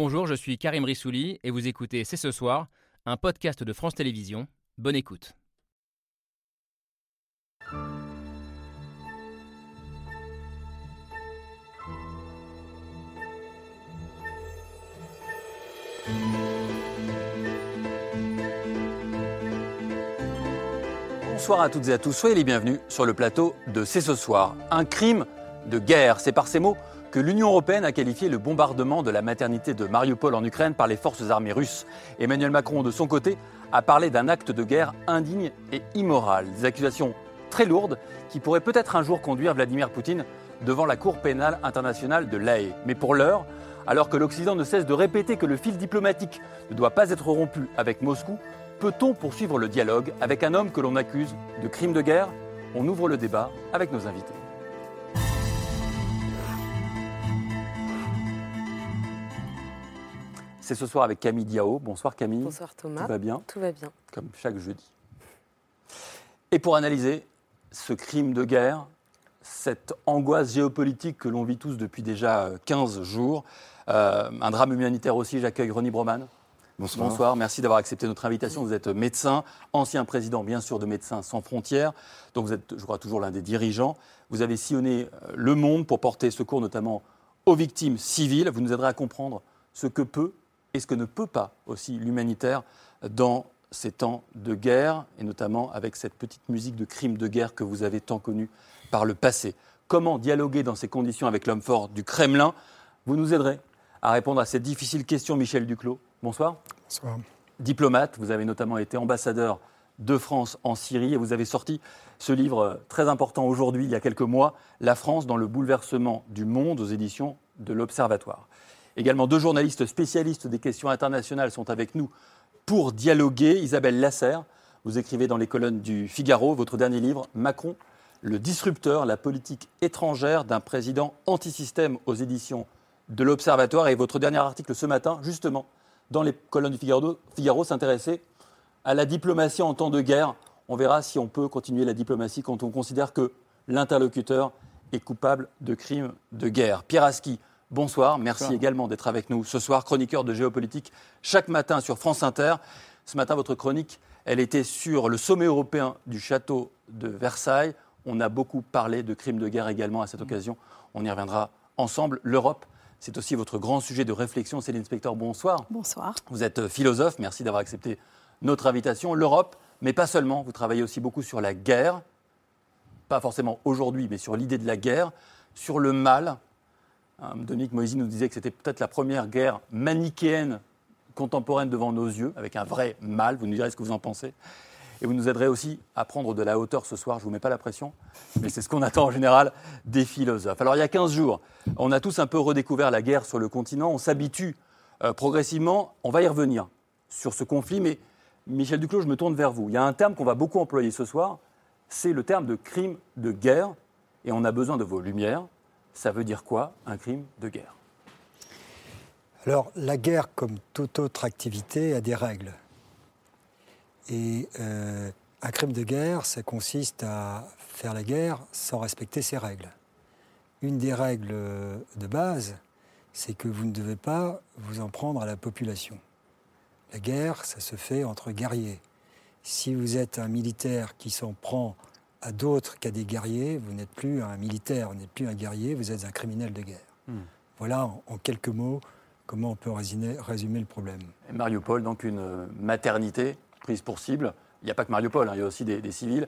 Bonjour, je suis Karim Rissouli et vous écoutez C'est ce soir, un podcast de France Télévisions. Bonne écoute. Bonsoir à toutes et à tous, soyez les bienvenus sur le plateau de C'est ce soir. Un crime de guerre, c'est par ces mots que l'Union européenne a qualifié le bombardement de la maternité de Mariupol en Ukraine par les forces armées russes. Emmanuel Macron, de son côté, a parlé d'un acte de guerre indigne et immoral. Des accusations très lourdes qui pourraient peut-être un jour conduire Vladimir Poutine devant la Cour pénale internationale de l'AE. Mais pour l'heure, alors que l'Occident ne cesse de répéter que le fil diplomatique ne doit pas être rompu avec Moscou, peut-on poursuivre le dialogue avec un homme que l'on accuse de crime de guerre? On ouvre le débat avec nos invités. C'est ce soir avec Camille Diao. Bonsoir Camille. Bonsoir Thomas. Tout va bien Tout va bien. Comme chaque jeudi. Et pour analyser ce crime de guerre, cette angoisse géopolitique que l'on vit tous depuis déjà 15 jours, euh, un drame humanitaire aussi, j'accueille René Broman. Bonsoir. Bonsoir, merci d'avoir accepté notre invitation. Vous êtes médecin, ancien président bien sûr de Médecins sans frontières, donc vous êtes, je crois, toujours l'un des dirigeants. Vous avez sillonné euh, le monde pour porter secours notamment aux victimes civiles. Vous nous aiderez à comprendre ce que peut et ce que ne peut pas aussi l'humanitaire dans ces temps de guerre, et notamment avec cette petite musique de crime de guerre que vous avez tant connue par le passé. Comment dialoguer dans ces conditions avec l'homme fort du Kremlin? Vous nous aiderez à répondre à cette difficile question, Michel Duclos. Bonsoir. Bonsoir. Diplomate, vous avez notamment été ambassadeur de France en Syrie et vous avez sorti ce livre très important aujourd'hui, il y a quelques mois, La France dans le bouleversement du monde aux éditions de l'Observatoire. Également, deux journalistes spécialistes des questions internationales sont avec nous pour dialoguer. Isabelle Lasserre, vous écrivez dans les colonnes du Figaro votre dernier livre, Macron, le disrupteur, la politique étrangère d'un président antisystème aux éditions de l'Observatoire. Et votre dernier article ce matin, justement, dans les colonnes du Figaro, Figaro s'intéressait à la diplomatie en temps de guerre. On verra si on peut continuer la diplomatie quand on considère que l'interlocuteur est coupable de crimes de guerre. Pierre Aski, bonsoir. Merci Bonsoir. également d'être avec nous ce soir, chroniqueur de géopolitique chaque matin sur France Inter. Ce matin, votre chronique, elle était sur le sommet européen du château de Versailles. On a beaucoup parlé de crimes de guerre également à cette occasion. On y reviendra ensemble. L'Europe, c'est aussi votre grand sujet de réflexion. Céline Spector, bonsoir. Bonsoir. Vous êtes euh, philosophe, merci d'avoir accepté notre invitation. L'Europe, mais pas seulement, vous travaillez aussi beaucoup sur la guerre, pas forcément aujourd'hui, mais sur l'idée de la guerre, sur le mal. Euh, Dominique Moisy nous disait que c'était peut-être la première guerre manichéenne contemporaine devant nos yeux, avec un vrai mal. Vous nous direz ce que vous en pensez. Et vous nous aiderez aussi à prendre de la hauteur ce soir. Je ne vous mets pas la pression, mais c'est ce qu'on attend en général des philosophes. Alors, il y a 15 jours, on a tous un peu redécouvert la guerre sur le continent. On s'habitue euh, progressivement. On va y revenir sur ce conflit, mais Michel Duclos, je me tourne vers vous. Il y a un terme qu'on va beaucoup employer ce soir, c'est le terme de crime de guerre, et on a besoin de vos lumières. Ça veut dire quoi, un crime de guerre? Alors, la guerre, comme toute autre activité, a des règles. Et euh, un crime de guerre, ça consiste à faire la guerre sans respecter ses règles. Une des règles de base, c'est que vous ne devez pas vous en prendre à la population. La guerre, ça se fait entre guerriers. Si vous êtes un militaire qui s'en prend à d'autres qu'à des guerriers, vous n'êtes plus un militaire, vous n'êtes plus un guerrier, vous êtes un criminel de guerre. Hmm. Voilà en, en quelques mots comment on peut résumer, résumer le problème. Et Mariupol, donc une maternité prise pour cible. Il n'y a pas que Mariupol, hein, il y a aussi des, des civils.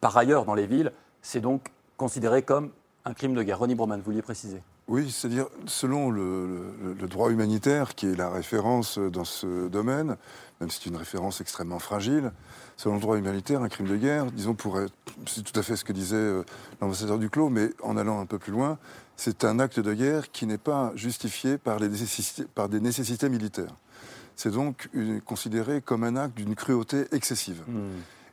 Par ailleurs, dans les villes, c'est donc considéré comme un crime de guerre. Ronnie Broman, vous vouliez préciser Oui, c'est-à-dire, selon le, le- le droit humanitaire, qui est la référence dans ce domaine, même si c'est une référence extrêmement fragile, selon le droit humanitaire, un crime de guerre, disons, pourrait, c'est tout à fait ce que disait euh, l'ambassadeur Duclos, mais en allant un peu plus loin, c'est un acte de guerre qui n'est pas justifié par, les nécessités, par des nécessités militaires. C'est donc une- considéré comme un acte d'une cruauté excessive.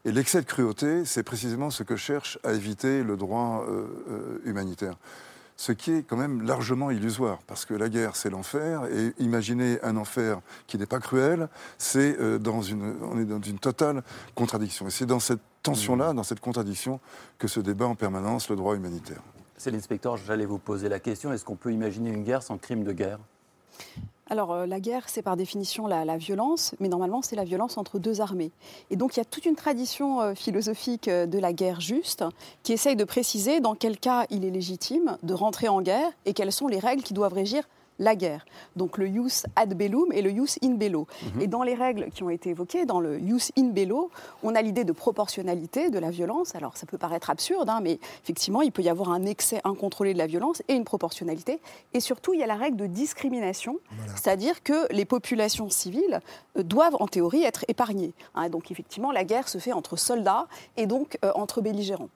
Et l'excès de cruauté, c'est précisément ce que cherche à éviter le droit euh, euh, humanitaire. Ce qui est quand même largement illusoire, parce que la guerre, c'est l'enfer, et imaginer un enfer qui n'est pas cruel, c'est euh, dans une, on est dans une totale contradiction. Et c'est dans cette tension-là, dans cette contradiction, que se débat en permanence le droit humanitaire. C'est l'inspecteur, j'allais vous poser la question, est-ce qu'on peut imaginer une guerre sans crime de guerre? Alors, euh, la guerre, c'est par définition la, violence, mais normalement, c'est la violence entre deux armées. Et donc, il y a toute une tradition euh, philosophique euh, de la guerre juste qui essaye de préciser dans quel cas il est légitime de rentrer en guerre et quelles sont les règles qui doivent régir la guerre. Donc le jus ad bellum et le jus in bello. Mhm. Et dans les règles qui ont été évoquées, dans le jus in bello, on a l'idée de proportionnalité de la violence. Alors ça peut paraître absurde, hein, mais effectivement, il peut y avoir un excès incontrôlé de la violence et une proportionnalité. Et surtout, il y a la règle de discrimination, c'est-à-dire que les populations civiles euh, doivent en théorie être épargnées. Hein. donc effectivement, la guerre se fait entre soldats et donc euh, entre belligérants.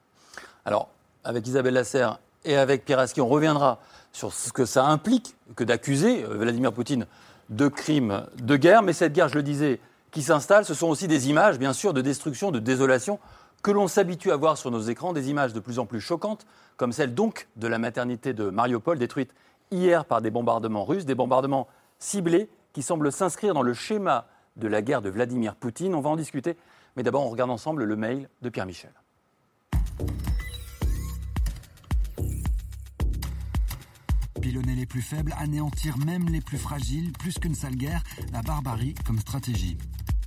Alors, avec Isabelle Lasserre et avec Pierre Aski, on reviendra sur ce que ça implique que d'accuser euh, Vladimir Poutine de crimes de guerre. Mais cette guerre, je le disais, qui s'installe, ce sont aussi des images, bien sûr, de destruction, de désolation que l'on s'habitue à voir sur nos écrans, des images de plus en plus choquantes, comme celle donc de la maternité de Mariupol, détruite hier par des bombardements russes, des bombardements ciblés qui semblent s'inscrire dans le schéma de la guerre de Vladimir Poutine. On va en discuter, mais d'abord on regarde ensemble le mail de Pierre Michel. Pilonner les plus faibles, anéantir même les plus fragiles, plus qu'une sale guerre, la barbarie comme stratégie.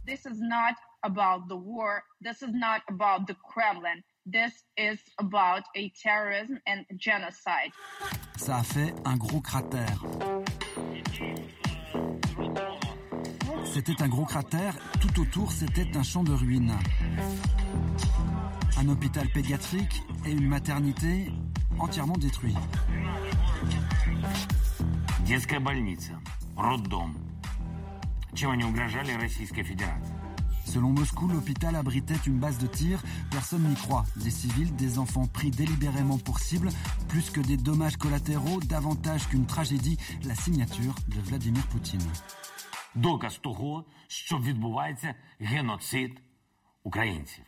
This is not about the war. This is not about the Kremlin. This is about a terrorism and genocide. Ça a fait un gros cratère. C'était un gros cratère, tout autour c'était un champ de ruines. Un hôpital pédiatrique et une maternité entièrement détruits. Детская больница, роддом. Чем они угрожали Российской Fédération Selon Moscou, l'hôpital abritait une base de tir. Personne n'y croit. Des civils, des enfants pris délibérément pour cible, plus que des dommages collatéraux, davantage qu'une tragédie, la signature de Vladimir Poutine. Доказ того, що відбувається геноцид українців.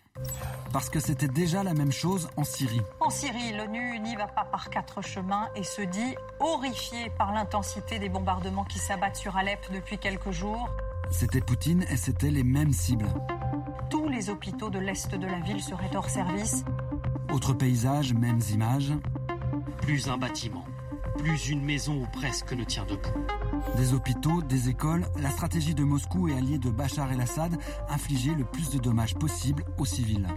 Parce que c'était déjà la même chose en Syrie. En Syrie, l'ONU n'y va pas par quatre chemins et se dit horrifié par l'intensité des bombardements qui s'abattent sur Alep depuis quelques jours. C'était Poutine et c'était les mêmes cibles. Tous les hôpitaux de l'est de la ville seraient hors service. Autre paysage, mêmes images. Plus un bâtiment, plus une maison ou presque ne tient debout. Des hôpitaux, des écoles, la stratégie de Moscou et alliés de Bachar el-Assad infliger le plus de dommages possible aux civils.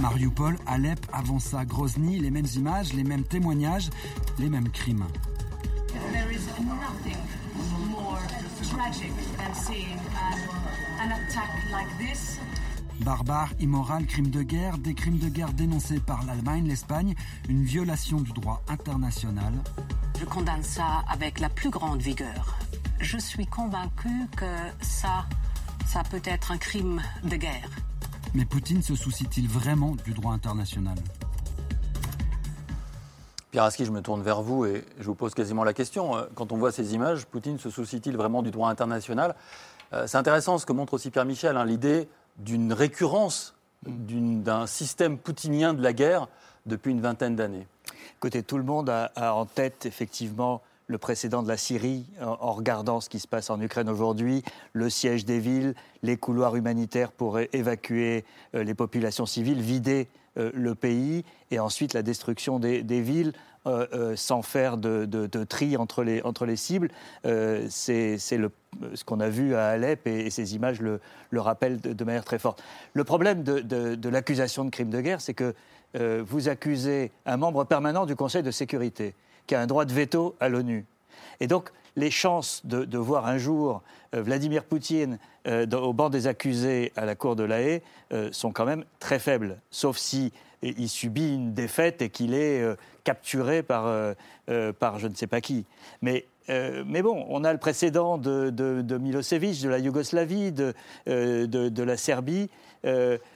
Mariupol, Alep, Avança, Grozny, les mêmes images, les mêmes témoignages, les mêmes crimes. Barbare, immoral, crime de guerre, des crimes de guerre dénoncés par l'Allemagne, l'Espagne, une violation du droit international. Je condamne ça avec la plus grande vigueur. Je suis convaincu que ça, ça peut être un crime de guerre. Mais Poutine se soucie-t-il vraiment du droit international? Pierre Aski, je me tourne vers vous et je vous pose quasiment la question. Euh, quand on voit ces images, Poutine se soucie-t-il vraiment du droit international? Euh, C'est intéressant ce que montre aussi Pierre Michel, hein, l'idée d'une récurrence d'un système poutinien de la guerre depuis une vingtaine d'années. Écoutez, tout le monde a, en tête effectivement le précédent de la Syrie en, regardant ce qui se passe en Ukraine aujourd'hui, le siège des villes, les couloirs humanitaires pour évacuer euh, les populations civiles, vider le pays et ensuite la destruction des, villes euh, euh, sans faire de, tri entre les, entre les cibles. c'est ce qu'on a vu à Alep et, ces images le, le rappellent de, manière très forte. Le problème de, l'accusation de crime de guerre, c'est que vous accusez un membre permanent du Conseil de sécurité qui a un droit de veto à l'ONU. Et donc, les chances de, voir un jour Vladimir Poutine au banc des accusés à la cour de La Haye sont quand même très faibles, sauf si il subit une défaite et qu'il est euh, capturé par, euh, euh, par je ne sais pas qui. Mais mais bon, on a le précédent de, de, Milosevic, de la Yougoslavie, de, de la Serbie,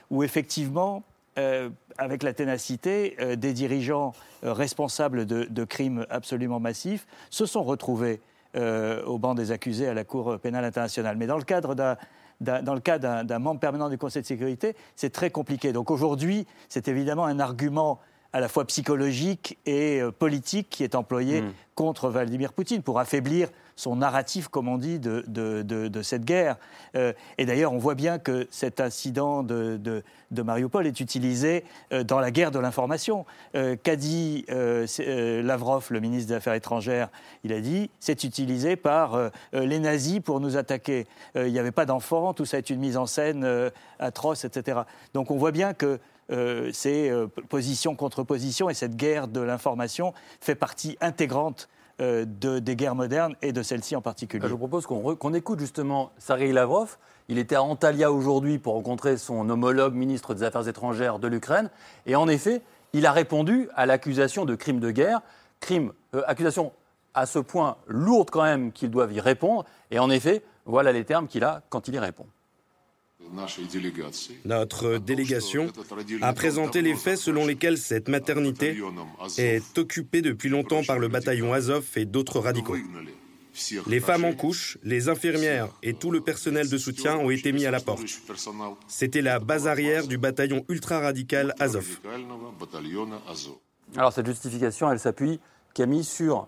où effectivement, avec la ténacité, des dirigeants responsables de, crimes absolument massifs se sont retrouvés au banc des accusés à la Cour pénale internationale. Mais dans le cadre d'un membre permanent du Conseil de sécurité, c'est très compliqué. Donc aujourd'hui, c'est évidemment un argument à la fois psychologique et euh, politique qui est employé Mm. contre Vladimir Poutine pour affaiblir son narratif, comme on dit, de, de- de- de cette guerre. Euh, et d'ailleurs, on voit bien que cet incident de, de- de Mariupol est utilisé euh, dans la guerre de l'information. Euh, Qu'a dit euh, Lavrov, le ministre des Affaires étrangères Il a dit c'est utilisé par les nazis pour nous attaquer. Il n'y avait pas d'enfants, tout ça est une mise en scène atroce, etc. Donc on voit bien que euh, c'est euh, position contre position et cette guerre de l'information fait partie intégrante euh, de, des guerres modernes et de celle-ci en particulier. Ah, Je vous propose qu'on écoute justement Sergei Lavrov. Il était à Antalya aujourd'hui pour rencontrer son homologue ministre des Affaires étrangères de l'Ukraine. Et en effet, il a répondu à l'accusation de crime de guerre, euh, accusation à ce point lourde quand même qu'ils doivent y répondre. Et en effet, voilà les termes qu'il a quand il y répond. Notre délégation a présenté les faits selon lesquels cette maternité est occupée depuis longtemps par le bataillon Azov et d'autres radicaux. Les femmes en couche, les infirmières et tout le personnel de soutien ont été mis à la porte. C'était la base arrière du bataillon ultra-radical Azov. Alors cette justification, elle s'appuie, Camille, sur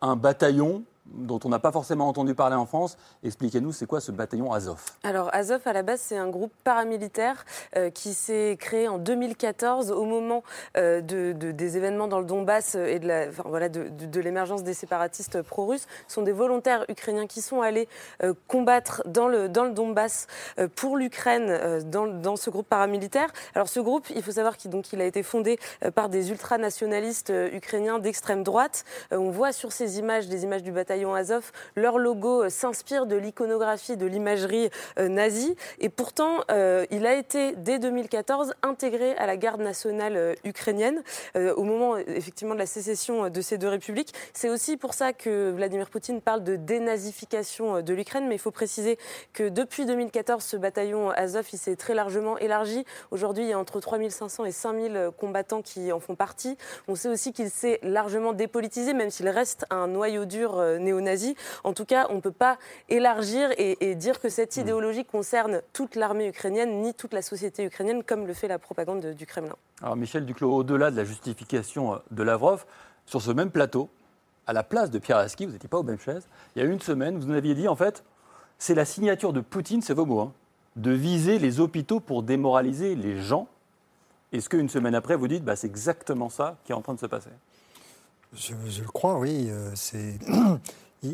un bataillon dont on n'a pas forcément entendu parler en France. Expliquez-nous, c'est quoi ce bataillon Azov? Alors Azov, à la base, c'est un groupe paramilitaire euh, qui s'est créé en 2014 au moment euh, de, de- des événements dans le Donbass et de l'émergence des séparatistes pro-russes. Ce sont des volontaires ukrainiens qui sont allés euh, combattre dans le, Donbass euh, pour l'Ukraine euh, dans, ce groupe paramilitaire. Alors ce groupe, il faut savoir qu'il a été fondé euh, par des ultranationalistes euh, ukrainiens d'extrême droite. Euh, on voit sur ces images, des images du bataillon Azov, leur logo euh, s'inspire de l'iconographie, de l'imagerie euh, nazie. Et pourtant, euh, il a été, dès 2014, intégré à la garde nationale ukrainienne au moment effectivement de la sécession de ces deux républiques. C'est aussi pour ça que Vladimir Poutine parle de dénazification de l'Ukraine. Mais il faut préciser que depuis 2014, ce bataillon Azov, il s'est très largement élargi. Aujourd'hui, il y a entre 3500 et 5000 euh, combattants qui en font partie. On sait aussi qu'il s'est largement dépolitisé, même s'il reste un noyau dur euh, néo-nazi. En tout cas, on ne peut pas élargir et, et dire que cette idéologie concerne toute l'armée ukrainienne ni toute la société ukrainienne, comme le fait la propagande de- du Kremlin. Alors Michel Duclos, au-delà de la justification euh, de Lavrov, sur ce même plateau, à la place de Pierre Aski, vous n'étiez pas aux mêmes chaises, il y a une semaine, vous nous aviez dit en fait, c'est la signature de Poutine, c'est vos mots, hein, de viser les hôpitaux pour démoraliser les gens. Est-ce qu'une semaine après, vous dites, bah, c'est exactement ça qui est en train de se passer? Je, le crois, oui. euh,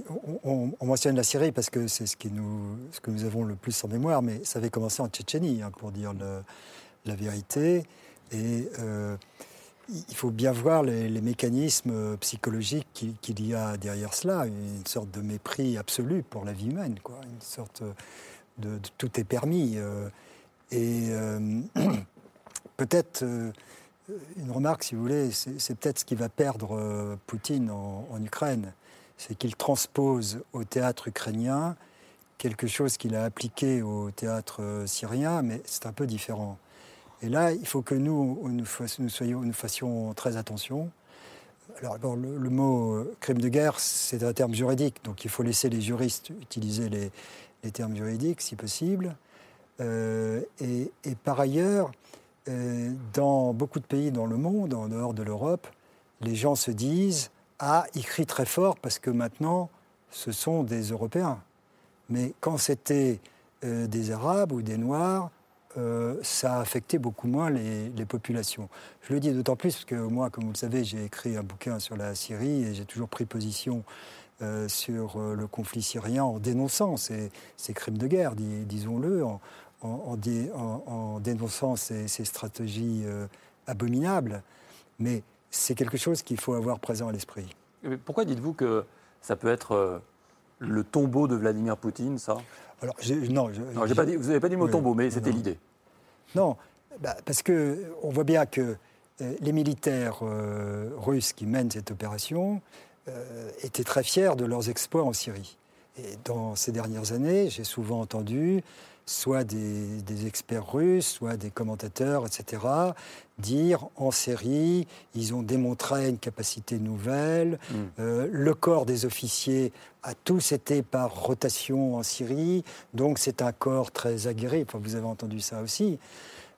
on, on- on mentionne la Syrie parce que c'est ce, que nous avons le plus en mémoire, mais ça avait commencé en Tchétchénie, hein, pour dire la vérité. Et euh, il faut bien voir les, mécanismes euh, psychologiques qu'il y a derrière cela, une sorte de mépris absolu pour la vie humaine, quoi, une sorte de, tout est permis. et peut-être une remarque, si vous voulez, c'est peut-être ce qui va perdre euh, Poutine en, Ukraine, c'est qu'il transpose au théâtre ukrainien quelque chose qu'il a appliqué au théâtre euh, syrien, mais c'est un peu différent. Et là, il faut que nous, nous, nous nous fassions très attention. Alors, le, mot euh, crime de guerre, c'est un terme juridique, donc il faut laisser les juristes utiliser les, termes juridiques, si possible. Euh, et par ailleurs, euh, dans beaucoup de pays dans le monde, en dehors de l'Europe, les gens se disent Ah, ils crient très fort parce que maintenant, ce sont des Européens. Mais quand c'était euh, des Arabes ou des Noirs, euh, ça a affecté beaucoup moins les, populations. Je le dis d'autant plus parce que moi, comme vous le savez, j'ai écrit un bouquin sur la Syrie et j'ai toujours pris position euh, sur le conflit syrien en dénonçant ces, crimes de guerre, dis- disons-le, en- en dé- en- en dénonçant ces, ces stratégies euh, abominables. Mais c'est quelque chose qu'il faut avoir présent à l'esprit. Pourquoi dites-vous que ça peut être euh, le tombeau de Vladimir Poutine, ça? Alors, non, je- Non, j'ai pas dit- vous n'avez pas dit le mot Oui, tombeau, mais c'était l'idée. Non, bah, parce que on voit bien que euh, les militaires euh, russes qui mènent cette opération euh, étaient très fiers de leurs exploits en Syrie. Et dans ces dernières années, j'ai souvent entendu soit des, des experts russes, soit des commentateurs, etc., dire en Syrie, ils ont démontré une capacité nouvelle, euh, le corps des officiers a tous été par rotation en Syrie, donc c'est un corps très aguerri, enfin, vous avez entendu ça aussi.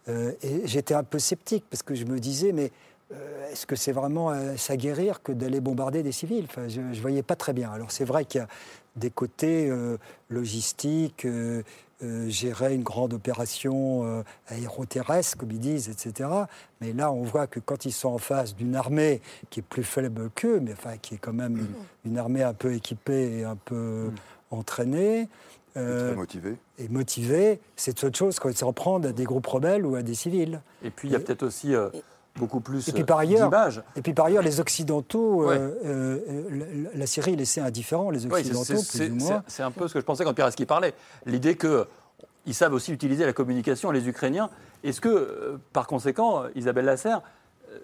Euh, et j'étais un peu sceptique parce que je me disais, mais euh, est-ce que c'est vraiment s'aguerrir que d'aller bombarder des civils? Enfin, Je ne voyais pas très bien. Alors c'est vrai qu'il y a des côtés euh, logistiques, euh, gérer une grande opération aéroterrestre, comme ils disent, etc. Mais là, on voit que quand ils sont en face d'une armée qui est plus faible qu'eux, mais enfin qui est quand même une, une armée un peu équipée et un peu entraînée, euh, motivé. Et motivé, c'est autre chose quand ils s'en prennent à des groupes rebelles ou à des civils. Et puis il y a peut-être aussi euh, beaucoup plus et puis, par ailleurs, d'images. Et puis par ailleurs, les Occidentaux, euh, la, Syrie est laissée indifférent, les Occidentaux, plus ou moins. C'est un peu ce que je pensais quand Pierre qui parlait. L'idée qu'ils savent aussi utiliser la communication, les Ukrainiens. Est-ce que, par conséquent, Isabelle Lasserre,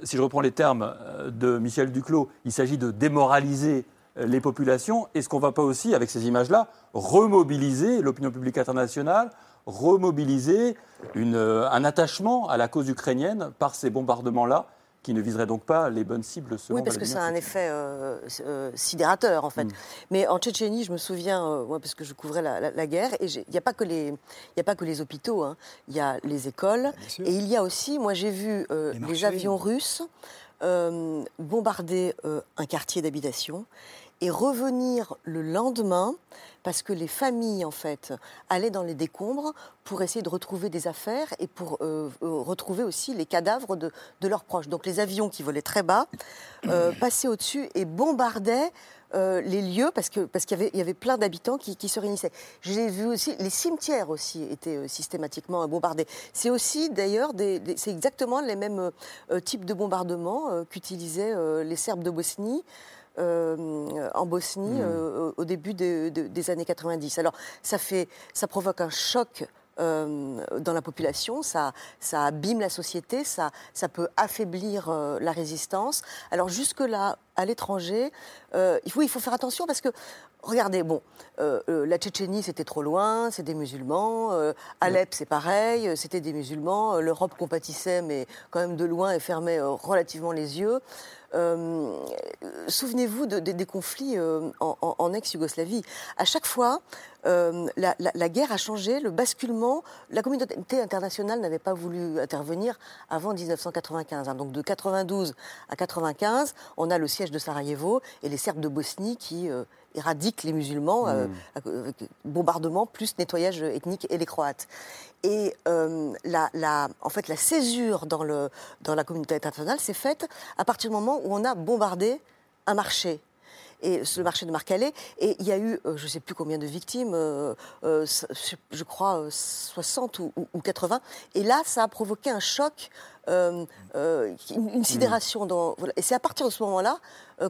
si je reprends les termes de Michel Duclos, il s'agit de démoraliser les populations. Est-ce qu'on ne va pas aussi, avec ces images-là, remobiliser l'opinion publique internationale, remobiliser euh, un attachement à la cause ukrainienne par ces bombardements-là qui ne viseraient donc pas les bonnes cibles selon Oui, parce que c'est un effet euh, euh, sidérateur, en fait. Mm. Mais en Tchétchénie, je me souviens, moi, parce que je couvrais la, guerre, et il n'y a, pas que les, a pas que les hôpitaux, hein. il y a les écoles, et il y a aussi, moi j'ai vu les, avions russes bombarder un quartier d'habitation, et revenir le lendemain parce que les familles en fait allaient dans les décombres pour essayer de retrouver des affaires et pour euh, euh, retrouver aussi les cadavres de, leurs proches. Donc les avions qui volaient très bas euh, passaient au-dessus et bombardaient les lieux parce que parce qu'il y avait, y avait plein d'habitants qui, se réunissaient. J'ai vu aussi les cimetières aussi étaient systématiquement bombardés. C'est aussi d'ailleurs c'est exactement les mêmes types de bombardements qu'utilisaient les Serbes de Bosnie. Euh, en Bosnie hmm. euh, au début des années 90. Alors ça, fait, ça provoque un choc euh, dans la population, ça, ça abîme la société, ça, ça peut affaiblir la résistance. Alors jusque-là, à l'étranger, il, faut, il faut faire attention parce que, regardez, bon, la Tchétchénie, c'était trop loin, c'est des musulmans, Alep, c'est pareil, c'était des musulmans, l'Europe compatissait, mais quand même de loin et fermait relativement les yeux. Euh, souvenez-vous des conflits euh, en, ex-Yougoslavie. À chaque fois, euh, la, guerre a changé, le basculement. La communauté internationale n'avait pas voulu intervenir avant 1995. Hein. Donc de 92 à 95, on a le siège de Sarajevo et les Serbes de Bosnie qui éradiquent les musulmans, mmh. bombardement plus nettoyage ethnique et les Croates. Et euh, la, en fait, la césure dans, le, dans la communauté internationale s'est faite à partir du moment où on a bombardé un marché et le marché de Marcalais. Et il y a eu, euh, je ne sais plus combien de victimes, euh, je crois 60 ou, 80. Et là, ça a provoqué un choc, une, sidération. Et c'est à partir de ce moment-là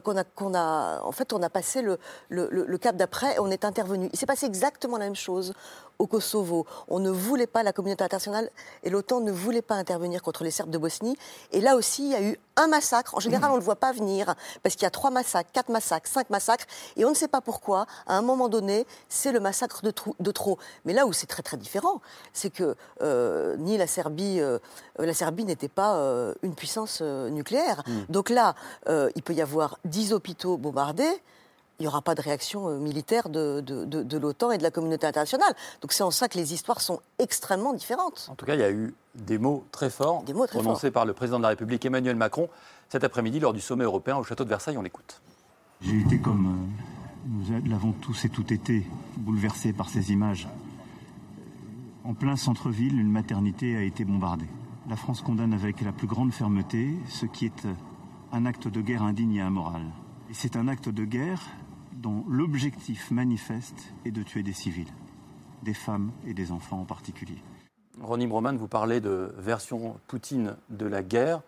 qu'on a, qu'on a, en fait, on a passé le, le, le cap d'après et on est intervenu. Il s'est passé exactement la même chose au Kosovo. On ne voulait pas, la communauté internationale et l'OTAN ne voulaient pas intervenir contre les Serbes de Bosnie. Et là aussi, il y a eu un massacre. En général, on ne le voit pas venir parce qu'il y a trois massacres, quatre massacres, cinq massacres. Et on ne sait pas pourquoi, à un moment donné, c'est le massacre de, trop. Mais là où c'est très très différent, c'est que euh, ni la Serbie, euh, la Serbie n'était pas euh, une puissance nucléaire. Hmm. Donc là, il peut y avoir dix hôpitaux bombardés il n'y aura pas de réaction euh, militaire de, de, l'OTAN et de la communauté internationale. Donc c'est en ça que les histoires sont extrêmement différentes. En tout cas, il y a eu des mots très forts des mots très prononcés par le président de la République Emmanuel Macron cet après-midi lors du sommet européen au château de Versailles. On l'écoute. J'ai été comme euh, nous l'avons tous et toutes été bouleversés par ces images. En plein centre-ville, une maternité a été bombardée. La France condamne avec la plus grande fermeté ce qui est euh, un acte de guerre indigne et immoral. Et c'est un acte de guerre dont l'objectif manifeste est de tuer des civils, des femmes et des enfants en particulier. Ronnie Broman, vous parlez de version Poutine de la guerre.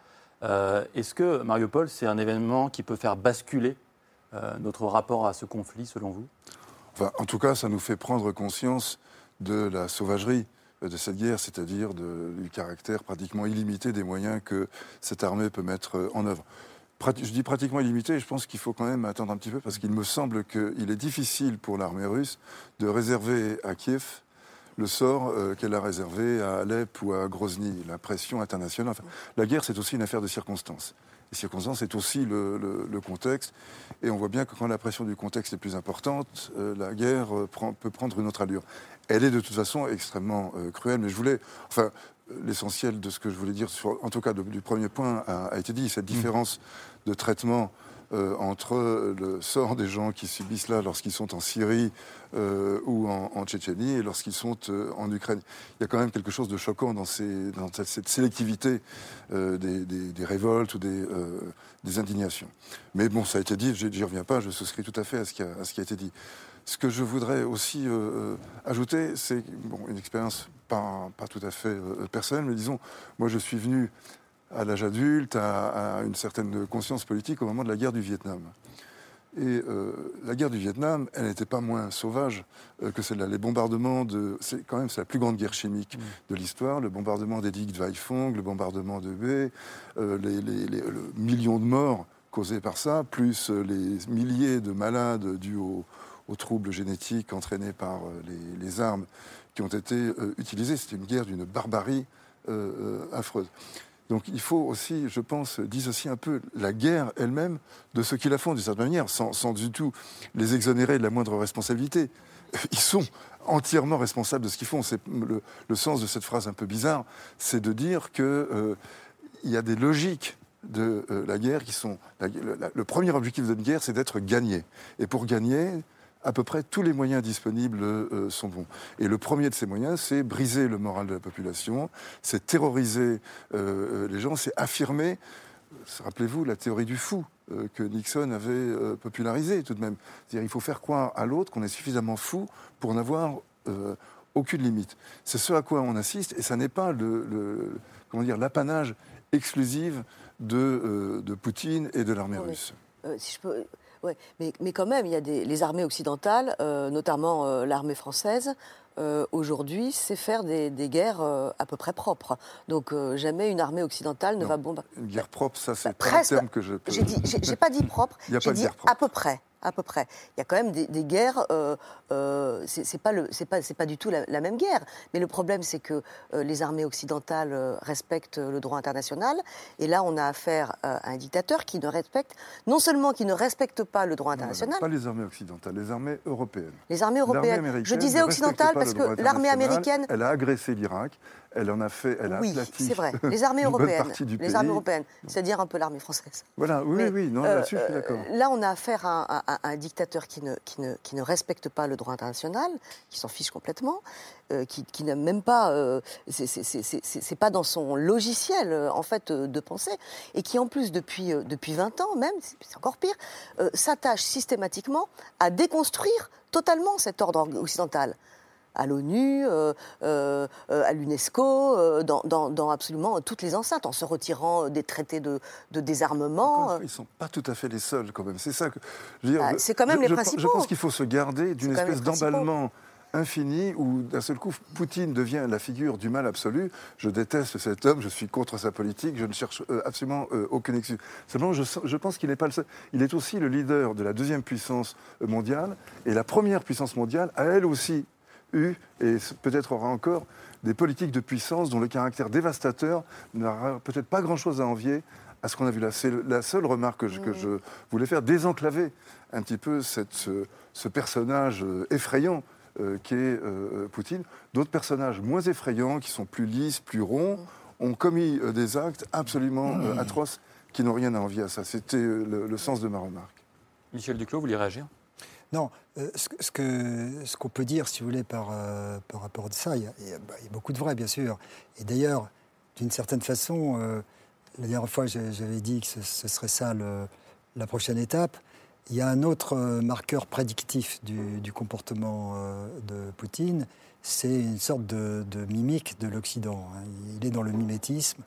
Euh, est-ce que Mariupol, c'est un événement qui peut faire basculer euh, notre rapport à ce conflit, selon vous? Enfin, En tout cas, ça nous fait prendre conscience de la sauvagerie de cette guerre, c'est-à-dire du caractère pratiquement illimité des moyens que cette armée peut mettre en œuvre je dis pratiquement illimité, je pense qu'il faut quand même attendre un petit peu parce qu'il me semble qu'il est difficile pour l'armée russe de réserver à Kiev le sort euh, qu'elle a réservé à Alep ou à Grozny, la pression internationale. la guerre, c'est aussi une affaire de circonstances. Les circonstances, c'est aussi le, contexte. Et on voit bien que quand la pression du contexte est plus importante, euh, la guerre euh, peut prendre une autre allure. Elle est de toute façon extrêmement cruelle. Mais je voulais, enfin, l'essentiel de ce que je voulais dire, sur, en tout cas du premier point, a, été dit, cette différence de traitement euh, entre le sort des gens qui subissent là lorsqu'ils sont en Syrie euh, ou en, Tchétchénie et lorsqu'ils sont euh, en Ukraine. Il y a quand même quelque chose de choquant dans, cette sélectivité des, révoltes ou des, indignations. Mais bon, ça a été dit, j'y reviens pas, je souscris tout à fait à ce qui a, été dit. Ce que je voudrais aussi ajouter, c'est une expérience pas, pas, tout à fait personnelle, mais disons, moi je suis venu à l'âge adulte, à, une certaine conscience politique au moment de la guerre du Vietnam. Et euh, la guerre du Vietnam, elle n'était pas moins sauvage euh, que celle-là. Les bombardements de. C'est quand même la plus grande guerre chimique mm. de l'histoire. Le bombardement des digues de Haiphong, le bombardement de Hue, euh, les, le million de morts causés par ça, plus les milliers de malades dus aux, troubles génétiques entraînés par les, les, armes qui ont été utilisées. C'était une guerre d'une barbarie affreuse. Donc il faut aussi, je pense, dissocier un peu la guerre elle-même de ceux qui la font, d'une certaine manière, sans, du tout les exonérer de la moindre responsabilité. Ils sont entièrement responsables de ce qu'ils font. C'est le, sens de cette phrase un peu bizarre, c'est de dire qu'il euh, y a des logiques de euh, la guerre qui sont... le premier objectif d'une guerre, c'est d'être gagné. Et pour gagner, à peu près tous les moyens disponibles euh, sont bons. Et le premier de ces moyens, c'est briser le moral de la population, c'est terroriser euh, euh, les gens, c'est affirmer, rappelez-vous, la théorie du fou que Nixon avait popularisée tout de même. C'est-à-dire il faut faire croire à l'autre qu'on est suffisamment fou pour n'avoir aucune limite. C'est ce à quoi on assiste, et ça n'est pas le, comment dire l'apanage exclusif de, de Poutine et de l'armée russe. si je peux Ouais, mais, mais, quand même, il y a des, les armées occidentales, euh, notamment euh, l'armée française, euh, aujourd'hui, c'est faire des, des guerres à peu près propres. Donc jamais une armée occidentale ne va bombarder. Une guerre propre, ça c'est bah, un terme que je peux... J'ai pas dit propre, j'ai dit à peu près à peu près. Il y a quand même des, guerres, euh, euh, c'est pas, pas, pas, du tout la, même guerre, mais le problème c'est que euh, les armées occidentales euh, respectent le droit international, et là on a affaire à un dictateur qui ne respecte, non seulement qui ne respecte pas le droit international... pas les armées occidentales, les armées européennes. Les armées européennes. Je disais occidentales parce que l'armée américaine... Elle a agressé l'Irak, elle en a fait, elle a oui, c'est vrai. Les armées européennes, les armées européennes, c'est-à-dire un peu l'armée française. Voilà, oui, oui, non, là-dessus, je suis d'accord. Là, on a affaire à, un dictateur qui ne, qui, ne, qui ne respecte pas le droit international, qui s'en fiche complètement, euh, qui, qui n'a même pas, euh, c'est pas dans son logiciel euh, en fait de penser, et qui en plus depuis depuis 20 ans même, c'est encore pire, s'attache systématiquement à déconstruire totalement cet ordre occidental à l'ONU, euh, euh, à l'UNESCO, dans, dans, absolument toutes les enceintes, en se retirant des traités de, de désarmement. Ils ne sont pas tout à fait les seuls, quand même. C'est ça que. Ah, c'est quand même les je, principaux. Je pense qu'il faut se garder d'une espèce d'emballement infini où d'un seul coup Poutine devient la figure du mal absolu. Je déteste cet homme, je suis contre sa politique, je ne cherche euh, absolument aucune excuse. Simplement, je, je pense qu'il n'est pas le seul. Il est aussi le leader de la deuxième puissance mondiale et la première puissance mondiale a elle aussi eu, et peut-être aura encore, des politiques de puissance dont le caractère dévastateur n'aura peut-être pas grand-chose à envier à ce qu'on a vu là. C'est la seule remarque que je, voulais faire, désenclaver un petit peu ce, personnage euh, effrayant euh, qu'est euh, Poutine. D'autres personnages moins effrayants, qui sont plus lisses, plus ronds, ont commis des actes absolument atroces qui n'ont rien à envier à ça. C'était le, sens de ma remarque. Michel Duclos, vous voulez réagir? Non, euh, ce, ce qu'on peut dire, si vous voulez, par, euh, par rapport à ça, bah, il y, a, beaucoup de vrai, bien sûr. Et d'ailleurs, d'une certaine façon, euh, la dernière fois, j'avais dit que ce, serait ça la prochaine étape. Il y a un autre marqueur prédictif du, comportement de Poutine, c'est une sorte de, mimique de l'Occident. Hein. Il est dans le mimétisme.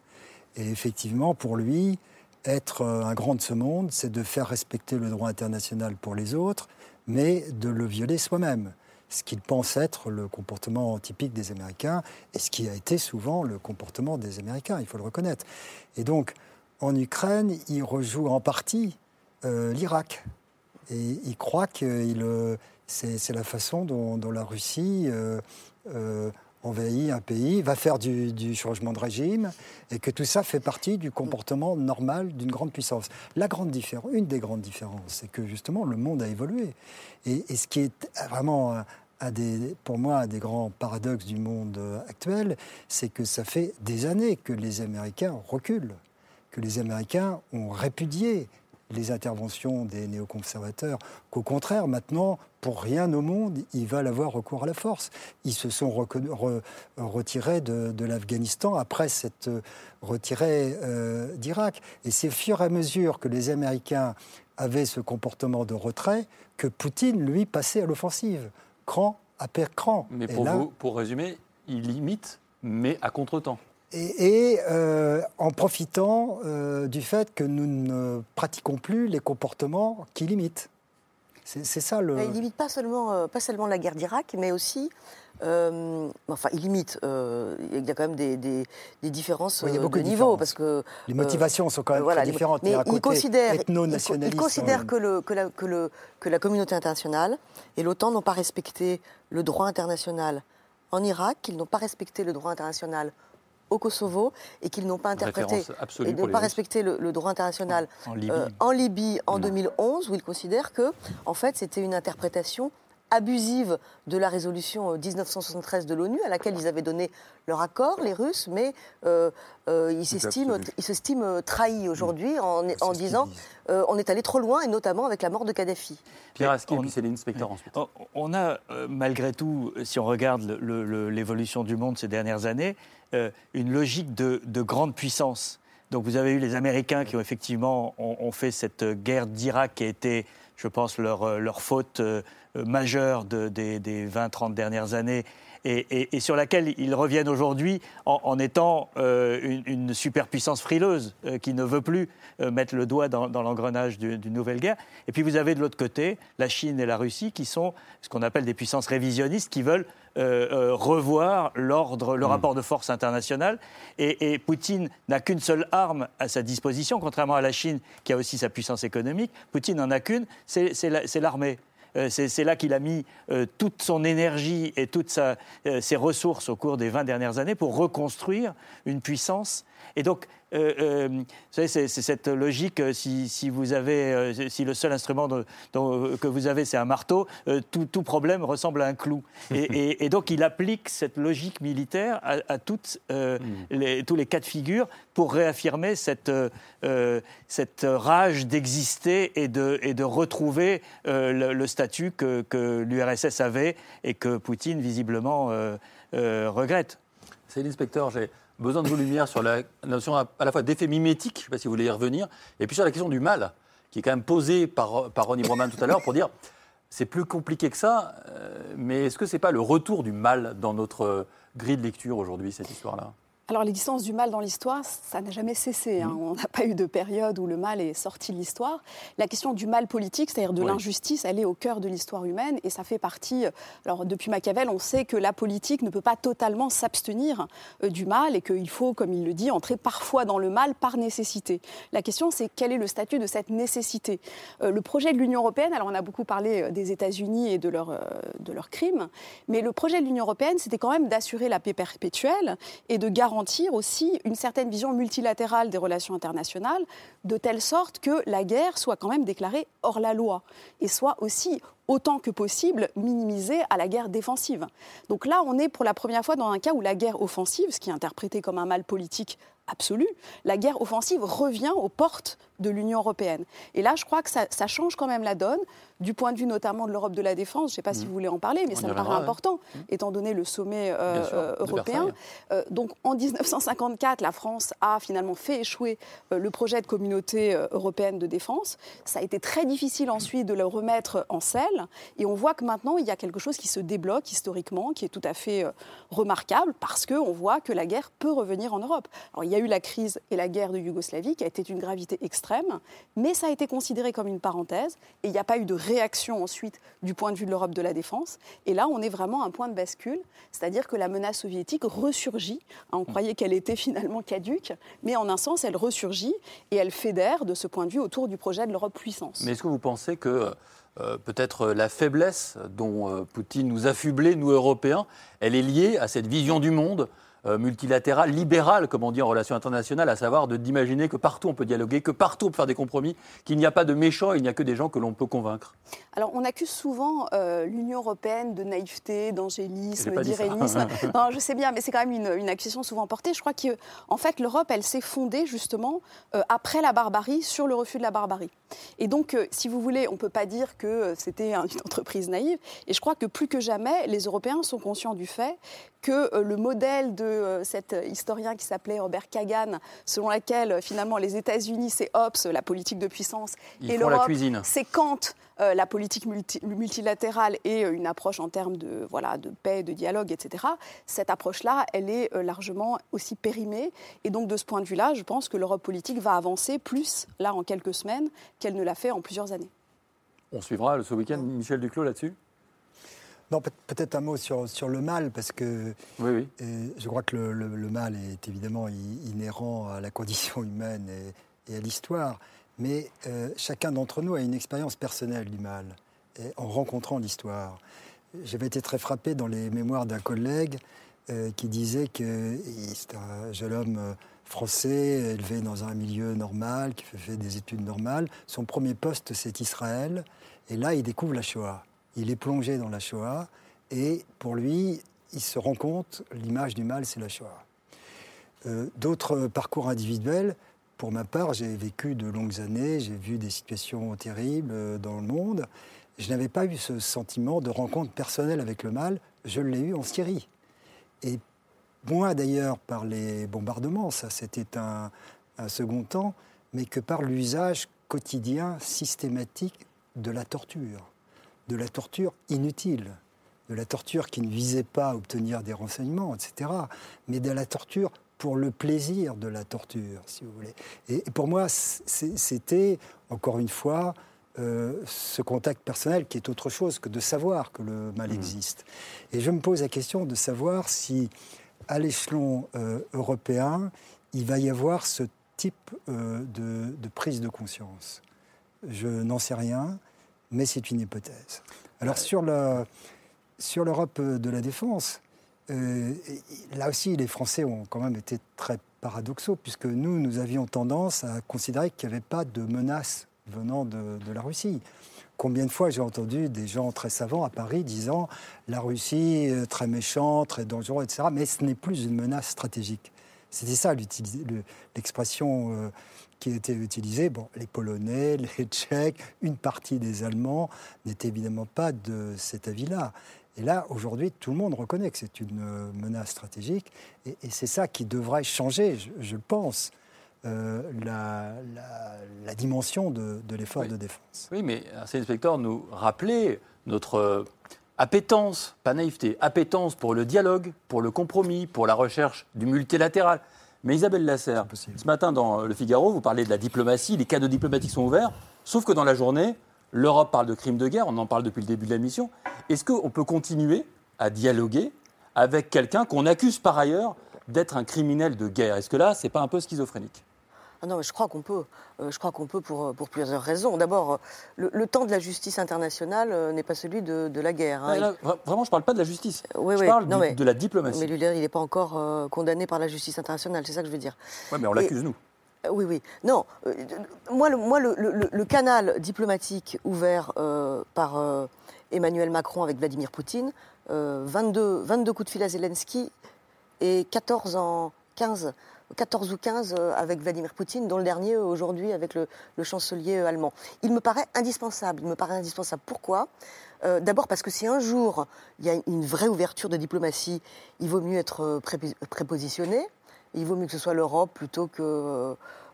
Et effectivement, pour lui, être un grand de ce monde, c'est de faire respecter le droit international pour les autres, mais de le violer soi-même. Ce qu'il pense être le comportement typique des Américains et ce qui a été souvent le comportement des Américains, il faut le reconnaître. Et donc, en Ukraine, il rejoue en partie euh, l'Irak. Et il croit que euh, c'est la façon dont, la Russie euh, envahit un pays, va faire du, changement de régime, et que tout ça fait partie du comportement normal d'une grande puissance. La grande différence, une des grandes différences, c'est que justement le monde a évolué. Et, ce qui est vraiment pour moi, un des grands paradoxes du monde actuel, c'est que ça fait des années que les Américains reculent, que les Américains ont répudié les interventions des néoconservateurs, qu'au contraire, maintenant, pour rien au monde, ils veulent avoir recours à la force. Ils se sont retirés de, l'Afghanistan après s'être retirés euh, d'Irak. Et c'est au fur et à mesure que les Américains avaient ce comportement de retrait que Poutine, lui, passait à l'offensive, cran après cran. Mais pour, vous, pour résumer, il limite, mais à contre-temps et, euh, en profitant euh, du fait que nous ne pratiquons plus les comportements qui limitent. C'est ça le. Il limite pas seulement, euh, pas seulement la guerre d'Irak, mais aussi. enfin, il limite. il y a quand même des, des, différences oui, il y a beaucoup de, niveaux parce que les motivations sont quand même très différentes. Mais il, considère, il, considère que, le, que, la, que, le, que la communauté internationale et l'OTAN n'ont pas respecté le droit international en Irak, qu'ils n'ont pas respecté le droit international au Kosovo et qu'ils n'ont pas interprété et n'ont pas respecté le, droit international en, Libye. en, 2011, où ils considèrent que, en fait, c'était une interprétation abusive de la résolution 1973 de l'ONU, à laquelle ils avaient donné leur accord, les Russes, mais euh, euh, ils s'estiment trahis aujourd'hui en, en disant euh, on est allé trop loin, et notamment avec la mort de Kadhafi. Pierre Aski, puis c'est l'inspecteur ensuite. On a, malgré tout, si on regarde l'évolution du monde ces dernières années, euh, une logique de, grande puissance. Donc vous avez eu les Américains qui ont effectivement ont, fait cette guerre d'Irak qui a été, je pense, leur, euh, leur faute euh, majeure des, des 20-30 dernières années et, sur laquelle ils reviennent aujourd'hui en, étant une, superpuissance frileuse qui ne veut plus mettre le doigt dans, l'engrenage d'une nouvelle guerre. Et puis vous avez de l'autre côté la Chine et la Russie qui sont ce qu'on appelle des puissances révisionnistes qui veulent euh, euh, revoir l'ordre, le hmm. rapport de force international. Et, Poutine n'a qu'une seule arme à sa disposition, contrairement à la Chine qui a aussi sa puissance économique. Poutine n'en a qu'une, c'est l'armée. Euh, c'est là qu'il a mis toute son énergie et toutes ses ressources au cours des 20 dernières années pour reconstruire une puissance. Et donc, euh, euh, vous savez, c'est cette logique, euh, si, vous avez, si le seul instrument que vous avez, c'est un marteau, tout, problème ressemble à un clou. Et, donc, il applique cette logique militaire à, toutes, hmm. les, tous les cas de figure pour réaffirmer cette, cette rage d'exister et de, et de retrouver le, statut que, que l'URSS avait et que Poutine, visiblement, regrette. C'est l'inspecteur, j'ai besoin de vos lumières sur la notion à la fois d'effet mimétique, je ne sais pas si vous voulez y revenir, et puis sur la question du mal, qui est quand même posée par, par Ronnie Broman tout à l'heure pour dire c'est plus compliqué que ça, euh, mais est-ce que ce n'est pas le retour du mal dans notre grille de lecture aujourd'hui, cette histoire-là? Alors l'existence du mal dans l'histoire, ça n'a jamais cessé. Hein. On n'a pas eu de période où le mal est sorti de l'histoire. La question du mal politique, c'est-à-dire de l'injustice, elle est au cœur de l'histoire humaine et ça fait partie. Alors depuis Machiavel, on sait que la politique ne peut pas totalement s'abstenir euh, du mal et qu'il faut, comme il le dit, entrer parfois dans le mal par nécessité. La question, c'est quel est le statut de cette nécessité? Euh, Le projet de l'Union européenne, alors on a beaucoup parlé euh, des États-Unis et de, leur, de leurs crimes, mais le projet de l'Union européenne, c'était quand même d'assurer la paix perpétuelle et de garantir garantir aussi une certaine vision multilatérale des relations internationales, de telle sorte que la guerre soit quand même déclarée hors la loi et soit aussi autant que possible minimisée à la guerre défensive. Donc là, on est pour la première fois dans un cas où la guerre offensive, ce qui est interprété comme un mal politique absolu, la guerre offensive revient aux portes de l'Union européenne. Et là, je crois que ça, change quand même la donne, du point de vue notamment de l'Europe de la défense. Je ne sais pas si mmh. vous voulez en parler, mais ça me paraît important, mmh. étant donné le sommet euh, euh, européen. Euh, donc en 1954, la France a finalement fait échouer le projet de communauté européenne de défense. Ça a été très difficile ensuite de le remettre en selle. Et on voit que maintenant, il y a quelque chose qui se débloque historiquement, qui est tout à fait remarquable, parce qu'on voit que la guerre peut revenir en Europe. Alors, il y a eu la crise et la guerre de Yougoslavie, qui a été une gravité extrême, mais ça a été considéré comme une parenthèse, et il n'y a pas eu de réaction ensuite du point de vue de l'Europe de la défense. Et là, on est vraiment à un point de bascule, c'est-à-dire que la menace soviétique ressurgit. On croyait qu'elle était finalement caduque, mais en un sens, elle ressurgit et elle fédère de ce point de vue autour du projet de l'Europe puissance. Mais est-ce que vous pensez que euh, peut-être la faiblesse dont euh, Poutine nous affublait, nous Européens, elle est liée à cette vision du monde euh, multilatérale, libérale, comme on dit en relations internationales, à savoir d'imaginer que partout on peut dialoguer, que partout on peut faire des compromis, qu'il n'y a pas de méchants, il n'y a que des gens que l'on peut convaincre. Alors, on accuse souvent euh, l'Union européenne de naïveté, d'angélisme, ça. d'irénisme. non, je sais bien, mais c'est quand même une, une accusation souvent portée. Je crois qu'en en fait, l'Europe, elle s'est fondée justement euh, après la barbarie sur le refus de la barbarie. Et donc, euh, si vous voulez, on ne peut pas dire que euh, c'était un- une entreprise naïve. Et je crois que plus que jamais, les Européens sont conscients du fait que euh, le modèle de euh, cet historien qui s'appelait Robert Kagan, selon lequel euh, finalement les États-Unis, c'est Hobbes, la politique de puissance, Ils et l'Europe, c'est Kant, euh, la politique multi- multilatérale et euh, une approche en termes de, voilà, de paix, de dialogue, etc. Cette approche-là, elle est euh, largement aussi périmée. Et donc, de ce point de vue-là, je pense que l'Europe politique va avancer plus, là, en quelques semaines, qu'elle ne l'a fait en plusieurs années. On suivra ce week-end Michel Duclos là-dessus? Non, peut- peut-être un mot sur, sur le mal, parce que oui, euh, je crois que le, le- le mal est évidemment inhérent à la condition humaine et, et à l'histoire. Mais euh, chacun d'entre nous a une expérience personnelle du mal, et en rencontrant l'histoire. J'avais été très frappé dans les mémoires d'un collègue euh, qui disait que c'est un jeune homme français, élevé dans un milieu normal, qui fait des études normales. Son premier poste, c'est Israël. Et là, il découvre la Shoah. Il est plongé dans la Shoah. Et pour lui, il se rend compte, l'image du mal, c'est la Shoah. Euh, D'autres parcours individuels, pour ma part, j'ai vécu de longues années, j'ai vu des situations terribles euh, dans le monde. Je n'avais pas eu ce sentiment de rencontre personnelle avec le mal. Je l'ai eu en Syrie. Et moins d'ailleurs par les bombardements, ça c'était un, un second temps, mais que par l'usage quotidien, systématique de la torture, de la torture inutile, de la torture qui ne visait pas à obtenir des renseignements, etc., mais de la torture pour le plaisir de la torture, si vous voulez. Et pour moi, c'était, encore une fois, euh, ce contact personnel qui est autre chose que de savoir que le mal existe. Et je me pose la question de savoir si, à l'échelon euh, européen, il va y avoir ce type euh, de, de prise de conscience. Je n'en sais rien, mais c'est une hypothèse. Alors sur la- sur l'Europe de la défense, euh, là aussi, les Français ont quand même été très paradoxaux, puisque nous, nous avions tendance à considérer qu'il n'y avait pas de menace venant de, la Russie. Combien de fois j'ai entendu des gens très savants à Paris disant la Russie est très méchante, très dangereuse, etc. Mais ce n'est plus une menace stratégique. C'était ça l'expression euh, qui était utilisée. Bon, les Polonais, les Tchèques, une partie des Allemands n'étaient évidemment pas de cet avis-là. Et là, aujourd'hui, tout le monde reconnaît que c'est une euh, menace stratégique. Et, et c'est ça qui devrait changer, je, pense, euh, la, la- la dimension de, de l'effort Oui. de défense. Oui, mais Arsène Inspecteur nous rappelait notre euh, appétence, pas naïveté, appétence pour le dialogue, pour le compromis, pour la recherche du multilatéral. Mais Isabelle Lasserre, ce matin dans Le Figaro, vous parlez de la diplomatie, les canaux diplomatiques sont ouverts, sauf que dans la journée, l'Europe parle de crimes de guerre, on en parle depuis le début de la mission. Est-ce qu'on peut continuer à dialoguer avec quelqu'un qu'on accuse par ailleurs d'être un criminel de guerre? Est-ce que là, c'est pas un peu schizophrénique? Non, mais je crois qu'on peut. Euh, je crois qu'on peut pour, pour plusieurs raisons. D'abord, euh, le, le temps de la justice internationale euh, n'est pas celui de, de la guerre. hein. Là, là, vra- Vraiment, je parle pas de la justice. Oui, je oui. parle Non, mais- de la diplomatie. Mais lui, il n'est pas encore euh, condamné par la justice internationale, c'est ça que je veux dire. Ouais, mais on l'accuse, nous. Euh, Oui, oui. Non, euh, moi, le, moi, le, le- le canal diplomatique ouvert euh, par euh, Emmanuel Macron avec Vladimir Poutine, euh, 22, 22 coups de fil à Zelensky et 14 en 15. 14 ou 15 euh, avec Vladimir Poutine, dont le dernier euh, aujourd'hui avec le, chancelier euh, allemand. Il me paraît indispensable. Il me paraît indispensable. Pourquoi? D'abord parce que si un jour il y a une vraie ouverture de diplomatie, il vaut mieux être prépi- prépositionné. Il vaut mieux que ce soit l'Europe plutôt que,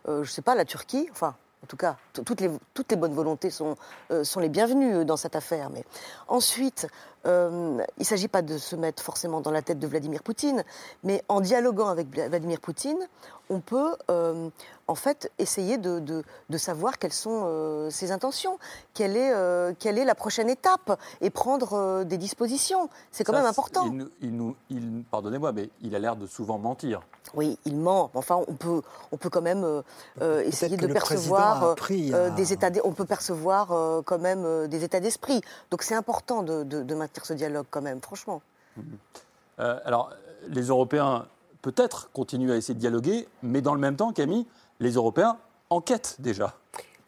euh, je sais pas, la Turquie. Enfin, en tout cas, toutes les, bonnes volontés sont, sont les bienvenues dans cette affaire. Mais ensuite, euh, il ne s'agit pas de se mettre forcément dans la tête de Vladimir Poutine, mais en dialoguant avec Vla- Vladimir Poutine, on peut euh, en fait essayer de, de- de savoir quelles sont euh, ses intentions, quelle est, euh, quelle est la prochaine étape et prendre euh, des dispositions. C'est quand Ça, même important. Il, nous- il nous, il- pardonnez-moi, mais il a l'air de souvent mentir. Oui, il ment. Enfin, on peut, on peut quand même essayer de percevoir des états. On peut percevoir euh, quand même euh, des états d'esprit. Donc c'est important de, de- de maintenir ce dialogue quand même, franchement. Euh, alors, les Européens peut-être continuer à essayer de dialoguer, mais dans le même temps, Camille, les Européens enquêtent déjà.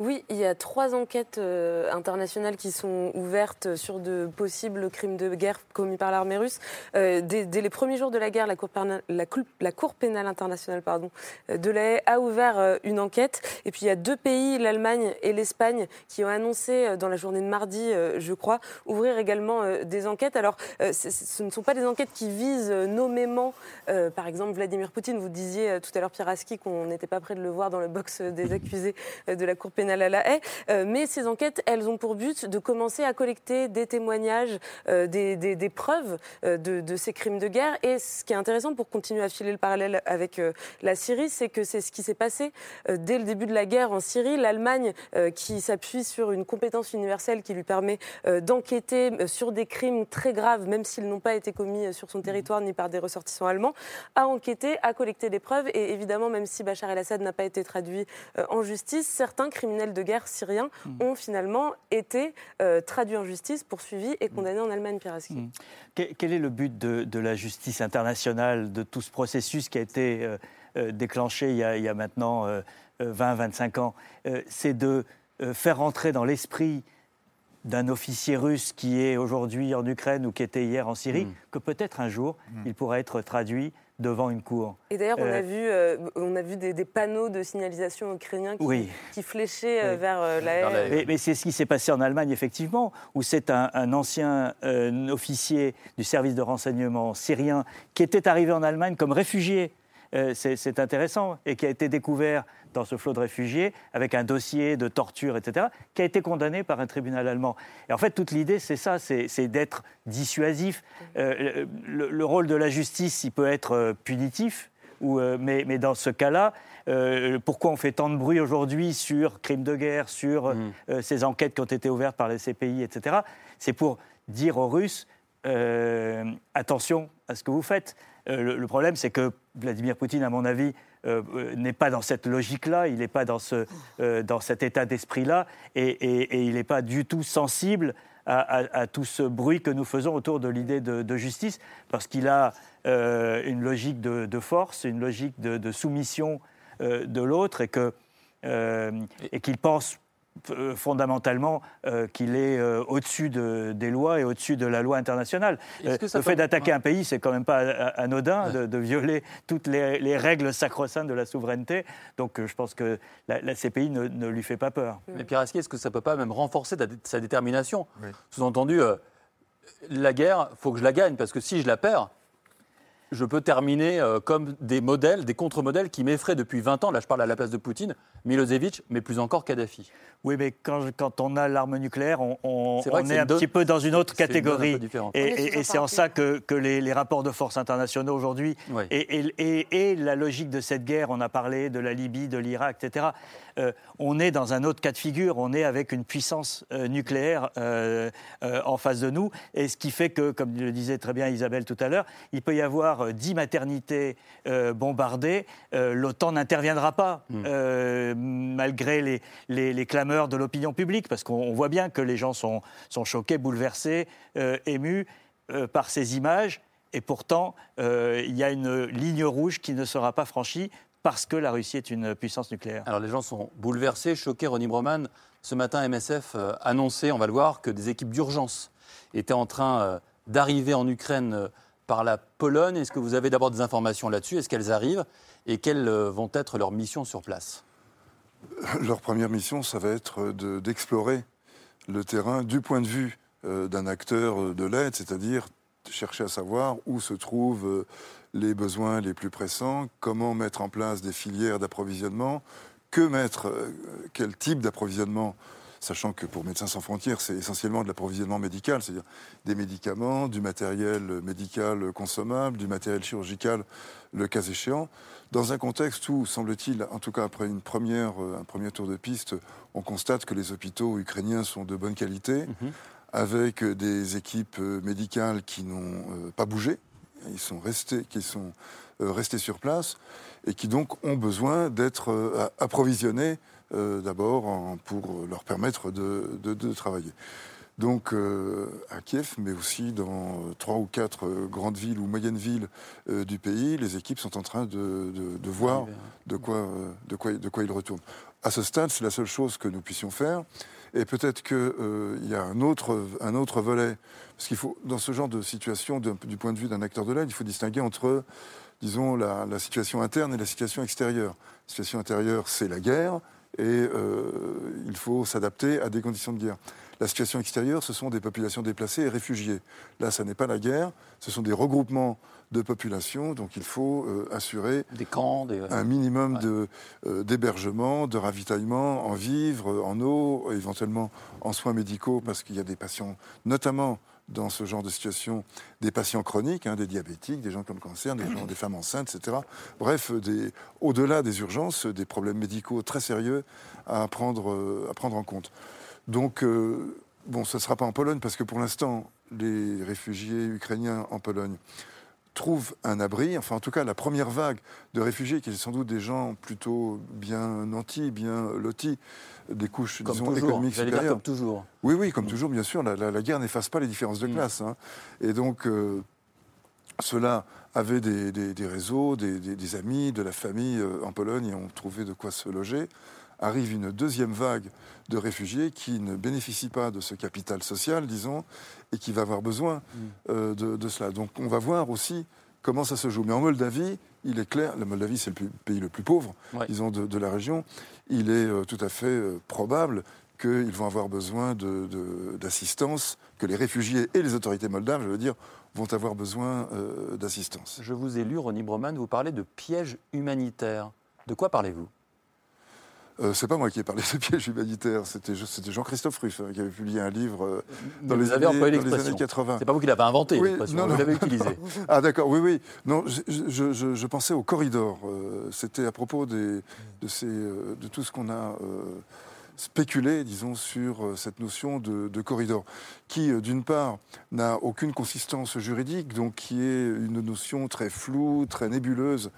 Oui, il y a trois enquêtes euh, internationales qui sont ouvertes sur de possibles crimes de guerre commis par l'armée russe. Euh, dès, les premiers jours de la guerre, la Cour, pénale, internationale pardon, euh, de la a ouvert une enquête. Et puis il y a deux pays, l'Allemagne et l'Espagne, qui ont annoncé dans la journée de mardi, je crois, ouvrir également des enquêtes. Alors, ce ne sont pas des enquêtes qui visent nommément, par exemple, Vladimir Poutine. Vous disiez tout à l'heure, Piraski, qu'on n'était pas prêt de le voir dans le box des accusés de la Cour pénale à la haie. Euh, mais ces enquêtes, elles ont pour but de commencer à collecter des témoignages, euh, des, preuves euh, de, ces crimes de guerre. Et ce qui est intéressant pour continuer à filer le parallèle avec la Syrie, c'est que c'est ce qui s'est passé dès le début de la guerre en Syrie. L'Allemagne, qui s'appuie sur une compétence universelle qui lui permet d'enquêter sur des crimes très graves, même s'ils n'ont pas été commis sur son territoire ni par des ressortissants allemands, a enquêté, a collecté des preuves. Et évidemment, même si Bachar el-Assad n'a pas été traduit en justice, certains criminels de guerre syriens hmm. ont finalement été euh, traduits en justice, poursuivis et condamnés en Allemagne, Piraski. Hmm. Quel est le but de, la justice internationale, de tout ce processus qui a été euh, euh, déclenché il y a, maintenant 20-25 ans? C'est de faire rentrer dans l'esprit d'un officier russe qui est aujourd'hui en Ukraine ou qui était hier en Syrie, hmm. que peut-être un jour, il pourra être traduit devant une cour. Et d'ailleurs, on, a euh, vu, euh, on a vu des, panneaux de signalisation ukrainiens qui, qui fléchaient euh, vers la Mais, c'est ce qui s'est passé en Allemagne, effectivement, où c'est un, ancien officier du service de renseignement syrien qui était arrivé en Allemagne comme réfugié. C'est intéressant, et qui a été découvert dans ce flot de réfugiés, avec un dossier de torture, etc., qui a été condamné par un tribunal allemand. Et en fait, toute l'idée, c'est ça, c'est d'être dissuasif. Euh, le, rôle de la justice, il peut être euh, punitif, ou, euh, mais, mais, dans ce cas-là, pourquoi on fait tant de bruit aujourd'hui sur crimes de guerre, sur mmh. ces enquêtes qui ont été ouvertes par les CPI, etc. C'est pour dire aux Russes, attention à ce que vous faites. Le problème, c'est que Vladimir Poutine, à mon avis, euh, euh, n'est pas dans cette logique-là, il n'est pas dans, ce, euh, dans cet état d'esprit-là, et, il n'est pas du tout sensible à, tout ce bruit que nous faisons autour de l'idée de, justice, parce qu'il a une logique de, force, une logique de, soumission de l'autre, et qu'il pense euh, fondamentalement euh, qu'il est euh, au-dessus des lois et au-dessus de la loi internationale. le fait d'attaquer un pays, c'est quand même pas anodin de, violer toutes les, règles sacro-saintes de la souveraineté. Donc je pense que la, CPI ne, lui fait pas peur. Mais Pierre est-ce que ça ne peut pas même renforcer sa détermination? Sous-entendu, la guerre, il faut que je la gagne, parce que si je la perds, je peux terminer euh, comme des modèles, des contre-modèles qui m'effraient depuis 20 ans. Là, je parle à la place de Poutine, Milosevic, mais plus encore Kadhafi. Oui, mais quand, quand on a l'arme nucléaire, on, on, est, un petit peu dans une autre catégorie. et, c'est en ça que, que les, rapports de force internationaux aujourd'hui et, et, la logique de cette guerre, on a parlé de la Libye, de l'Irak, etc. Euh, on est dans un autre cas de figure. On est avec une puissance euh, nucléaire en face de nous. Et ce qui fait que, comme le disait très bien Isabelle tout à l'heure, il peut y avoir 10 euh, maternités euh, bombardées, euh, l'OTAN n'interviendra pas, hmm. malgré les, clameurs de l'opinion publique, parce qu'on voit bien que les gens sont, sont choqués, bouleversés, émus par ces images. Et pourtant, il y a une ligne rouge qui ne sera pas franchie parce que la Russie est une puissance nucléaire. Alors les gens sont bouleversés, choqués. Ronnie Broman, ce matin, MSF annonçait, on va le voir, que des équipes d'urgence étaient en train d'arriver en Ukraine par la Pologne. Est-ce que vous avez d'abord des informations là-dessus? Est-ce qu'elles arrivent? Et quelles euh, vont être leurs missions sur place? Leur première mission, ça va être d'explorer le terrain du point de vue euh, d'un acteur euh, de l'aide, c'est-à-dire chercher à savoir où se trouvent les besoins les plus pressants, comment mettre en place des filières d'approvisionnement, que mettre, quel type d'approvisionnement sachant que pour Médecins sans frontières, c'est essentiellement de l'approvisionnement médical, c'est-à-dire des médicaments, du matériel médical consommable, du matériel chirurgical, le cas échéant, dans un contexte où, semble-t-il, en tout cas après une première, euh, un premier tour de piste, on constate que les hôpitaux ukrainiens sont de bonne qualité, mhm. avec des équipes médicales qui n'ont euh, pas bougé, ils sont restés, qui sont euh, restés sur place, et qui donc ont besoin d'être approvisionnés euh, d'abord pour leur permettre de, travailler. Donc à Kiev, mais aussi dans trois ou quatre grandes villes ou moyennes villes du pays, les équipes sont en train de, de voir de quoi, de, quoi, de quoi ils retournent. À ce stade, c'est la seule chose que nous puissions faire. Et peut-être qu'il euh, y a un autre, un autre volet. Parce qu'il faut, dans ce genre de situation, du point de vue d'un acteur de l'aide, il faut distinguer entre, disons, la, situation interne et la situation extérieure. La situation intérieure, c'est la guerre, et euh, il faut s'adapter à des conditions de guerre. La situation extérieure, ce sont des populations déplacées et réfugiées. Là, ça n'est pas la guerre, ce sont des regroupements de population, donc il faut euh, assurer des camps, un minimum de, euh, d'hébergement, de ravitaillement en vivres, en eau, éventuellement en soins médicaux, parce qu'il y a des patients, notamment dans ce genre de situation, des patients chroniques, hein, des diabétiques, des gens comme le cancer, des, femmes enceintes, etc. Bref, au-delà des urgences, des problèmes médicaux très sérieux à prendre, euh, à prendre en compte. Donc, bon, ce ne sera pas en Pologne, parce que pour l'instant, les réfugiés ukrainiens en Pologne trouvent un abri, enfin en tout cas la première vague de réfugiés, qui est sans doute des gens plutôt bien nantis, bien lotis, des couches disons, économiques supérieures. comme toujours. Oui, oui, comme toujours, bien sûr. La, guerre n'efface pas les différences de mm. classe. Hein. Et donc, euh, ceux-là avaient des, réseaux, des, amis, de la famille euh, en Pologne et ont trouvé de quoi se loger. Arrive une deuxième vague de réfugiés qui ne bénéficient pas de ce capital social, disons, et qui va avoir besoin mm. euh, de, cela. Donc on va voir aussi comment ça se joue. Mais en Moldavie, il est clair, la Moldavie c'est le pays le plus pauvre, disons, de, la région, il est euh, tout à fait euh, probable qu'ils vont avoir besoin d'assistance, que les réfugiés et les autorités moldaves, je veux dire, vont avoir besoin d'assistance. Je vous ai lu, Ronnie Broman, vous parlez de pièges humanitaires. De quoi parlez-vous? Euh, c'est pas moi qui ai parlé de piège humanitaire, c'était Jean-Christophe Ruff hein, qui avait publié un livre euh, dans, les années, dans, les années, 80. C'est pas vous qui l'avez inventé, oui, non, vous l'avez utilisé. ah d'accord, oui, oui. Non, je, pensais au corridor. Euh, c'était à propos de, ces, de tout ce qu'on a spéculer, disons, sur cette notion de, corridor, qui, d'une part, n'a aucune consistance juridique, donc qui est une notion très floue, très nébuleuse,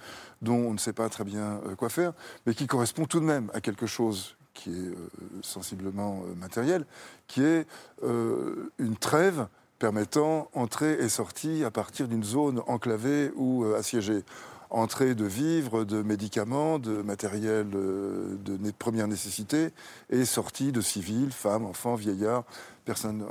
dont on ne sait pas très bien euh, quoi faire, mais qui correspond tout de même à quelque chose qui est sensiblement matériel, qui est une trêve permettant entrée et sortie à partir d'une zone enclavée ou assiégée entrée de vivres, de médicaments, de matériel euh, de première nécessité, et sortie de civils, femmes, enfants, vieillards, personnes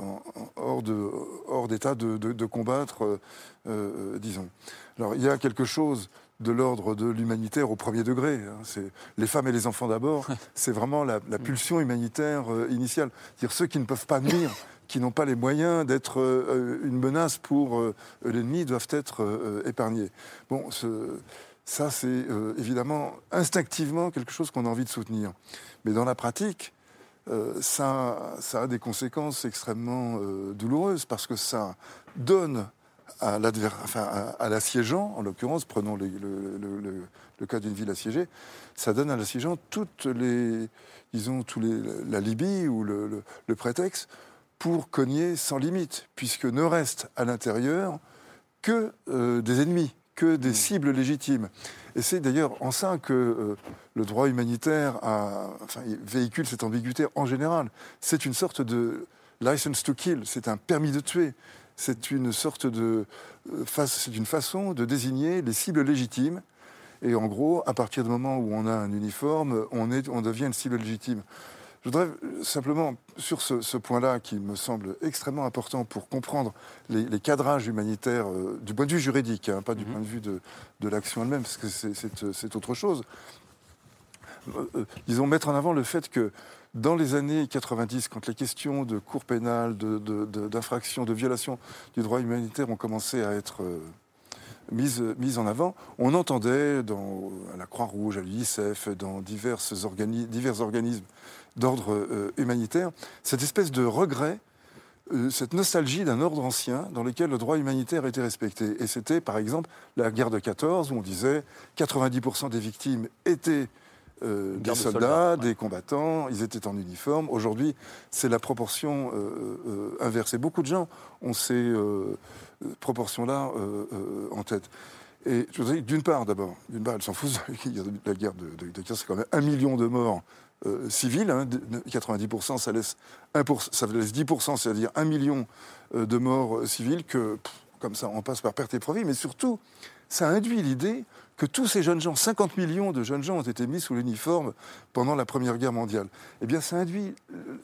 hors d'état de, combattre, euh, euh, disons. Alors il y a quelque chose de l'ordre de l'humanitaire au premier degré. Hein. C'est les femmes et les enfants d'abord. C'est vraiment la, la, pulsion humanitaire initiale. C'est-à-dire ceux qui ne peuvent pas nuire qui n'ont pas les moyens d'être euh, une menace pour euh, l'ennemi doivent être euh, épargnés. Bon, ça, c'est évidemment instinctivement quelque chose qu'on a envie de soutenir. Mais dans la pratique, ça, ça, a des conséquences extrêmement douloureuses parce que ça donne à l'assiégeant, en l'occurrence, prenons le, le, cas d'une ville assiégée, ça donne à l'assiégeant toutes les, disons, tous les, la Libye ou le, prétexte pour cogner sans limite, puisque ne reste à l'intérieur que euh, des ennemis, que des mmh. cibles légitimes. Et c'est d'ailleurs en ça que euh, le droit humanitaire véhicule cette ambiguïté en général. C'est une sorte de license to kill, c'est un permis de tuer. C'est une sorte de. Euh, c'est une façon de désigner les cibles légitimes. Et en gros, à partir du moment où on a un uniforme, on, est, on devient une cible légitime. Je voudrais simplement, sur ce, point-là, qui me semble extrêmement important pour comprendre les, cadrages humanitaires euh, du point de vue juridique, hein, pas du mhm. point de vue de, l'action elle-même, parce que c'est autre chose. Euh, euh, disons, mettre en avant le fait que dans les années 90, quand les questions de cours pénales, d'infraction, de, de, violation du droit humanitaire ont commencé à être mise, mise en avant. On entendait dans, à la Croix-Rouge, à l'UNICEF, dans divers, organismes d'ordre euh, humanitaire, cette espèce de regret, euh, cette nostalgie d'un ordre ancien dans lequel le droit humanitaire était respecté. Et c'était, par exemple, la guerre de 14, où on disait 90% des victimes étaient euh, des soldats, des combattants, ils étaient en uniforme. Aujourd'hui, c'est la proportion inversée. Beaucoup de gens ont ces proportions-là en tête. Et je d'une part, d'abord, d'une part, elle s'en fout, la guerre de, de, de c'est quand même un million de morts euh, civils. Hein, 90%, ça laisse, 1%, ça laisse 10%, c'est-à-dire un million euh, de morts euh, civils, que, pff, comme ça, on passe par perte et profit. Mais surtout, ça induit l'idée que tous ces jeunes gens, 50 millions de jeunes gens ont été mis sous l'uniforme pendant la Première Guerre mondiale. Eh bien, ça induit, euh,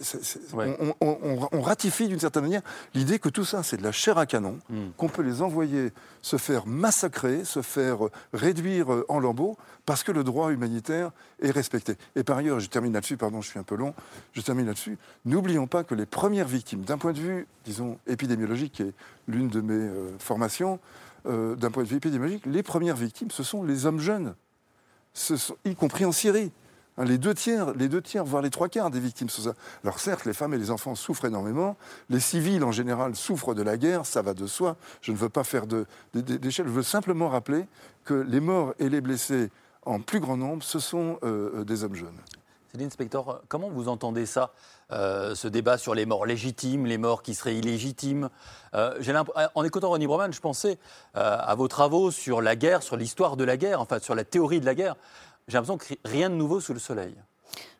Ouais. on, on- on- on ratifie d'une certaine manière l'idée que tout ça, c'est de la chair à canon, Mm. qu'on peut les envoyer se faire massacrer, se faire euh, réduire euh, en lambeaux, parce que le droit humanitaire est respecté. Et par ailleurs, je termine là-dessus, pardon, je suis un peu long, je termine là-dessus, n'oublions pas que les premières victimes, d'un point de vue, disons, épidémiologique, qui est l'une de mes euh, formations, euh, d'un point de vue épidémiologique, les premières victimes, ce sont les hommes jeunes, y compris en Syrie. Hein, les deux tiers, voire les trois quarts des victimes sont ça. Alors certes, les femmes et les enfants souffrent énormément. Les civils en général souffrent de la guerre, ça va de soi. Je ne veux pas faire d'échelle. Je veux simplement rappeler que les morts et les blessés en plus grand nombre, ce sont euh, euh, des hommes jeunes. Céline Spector, comment vous entendez ça, euh, ce débat sur les morts légitimes, les morts qui seraient illégitimes Euh, l'imp- En écoutant Ronnie Broman, je pensais euh, à vos travaux sur la guerre, sur l'histoire de la guerre, enfin sur la théorie de la guerre. J'ai l'impression que rien de nouveau sous le soleil.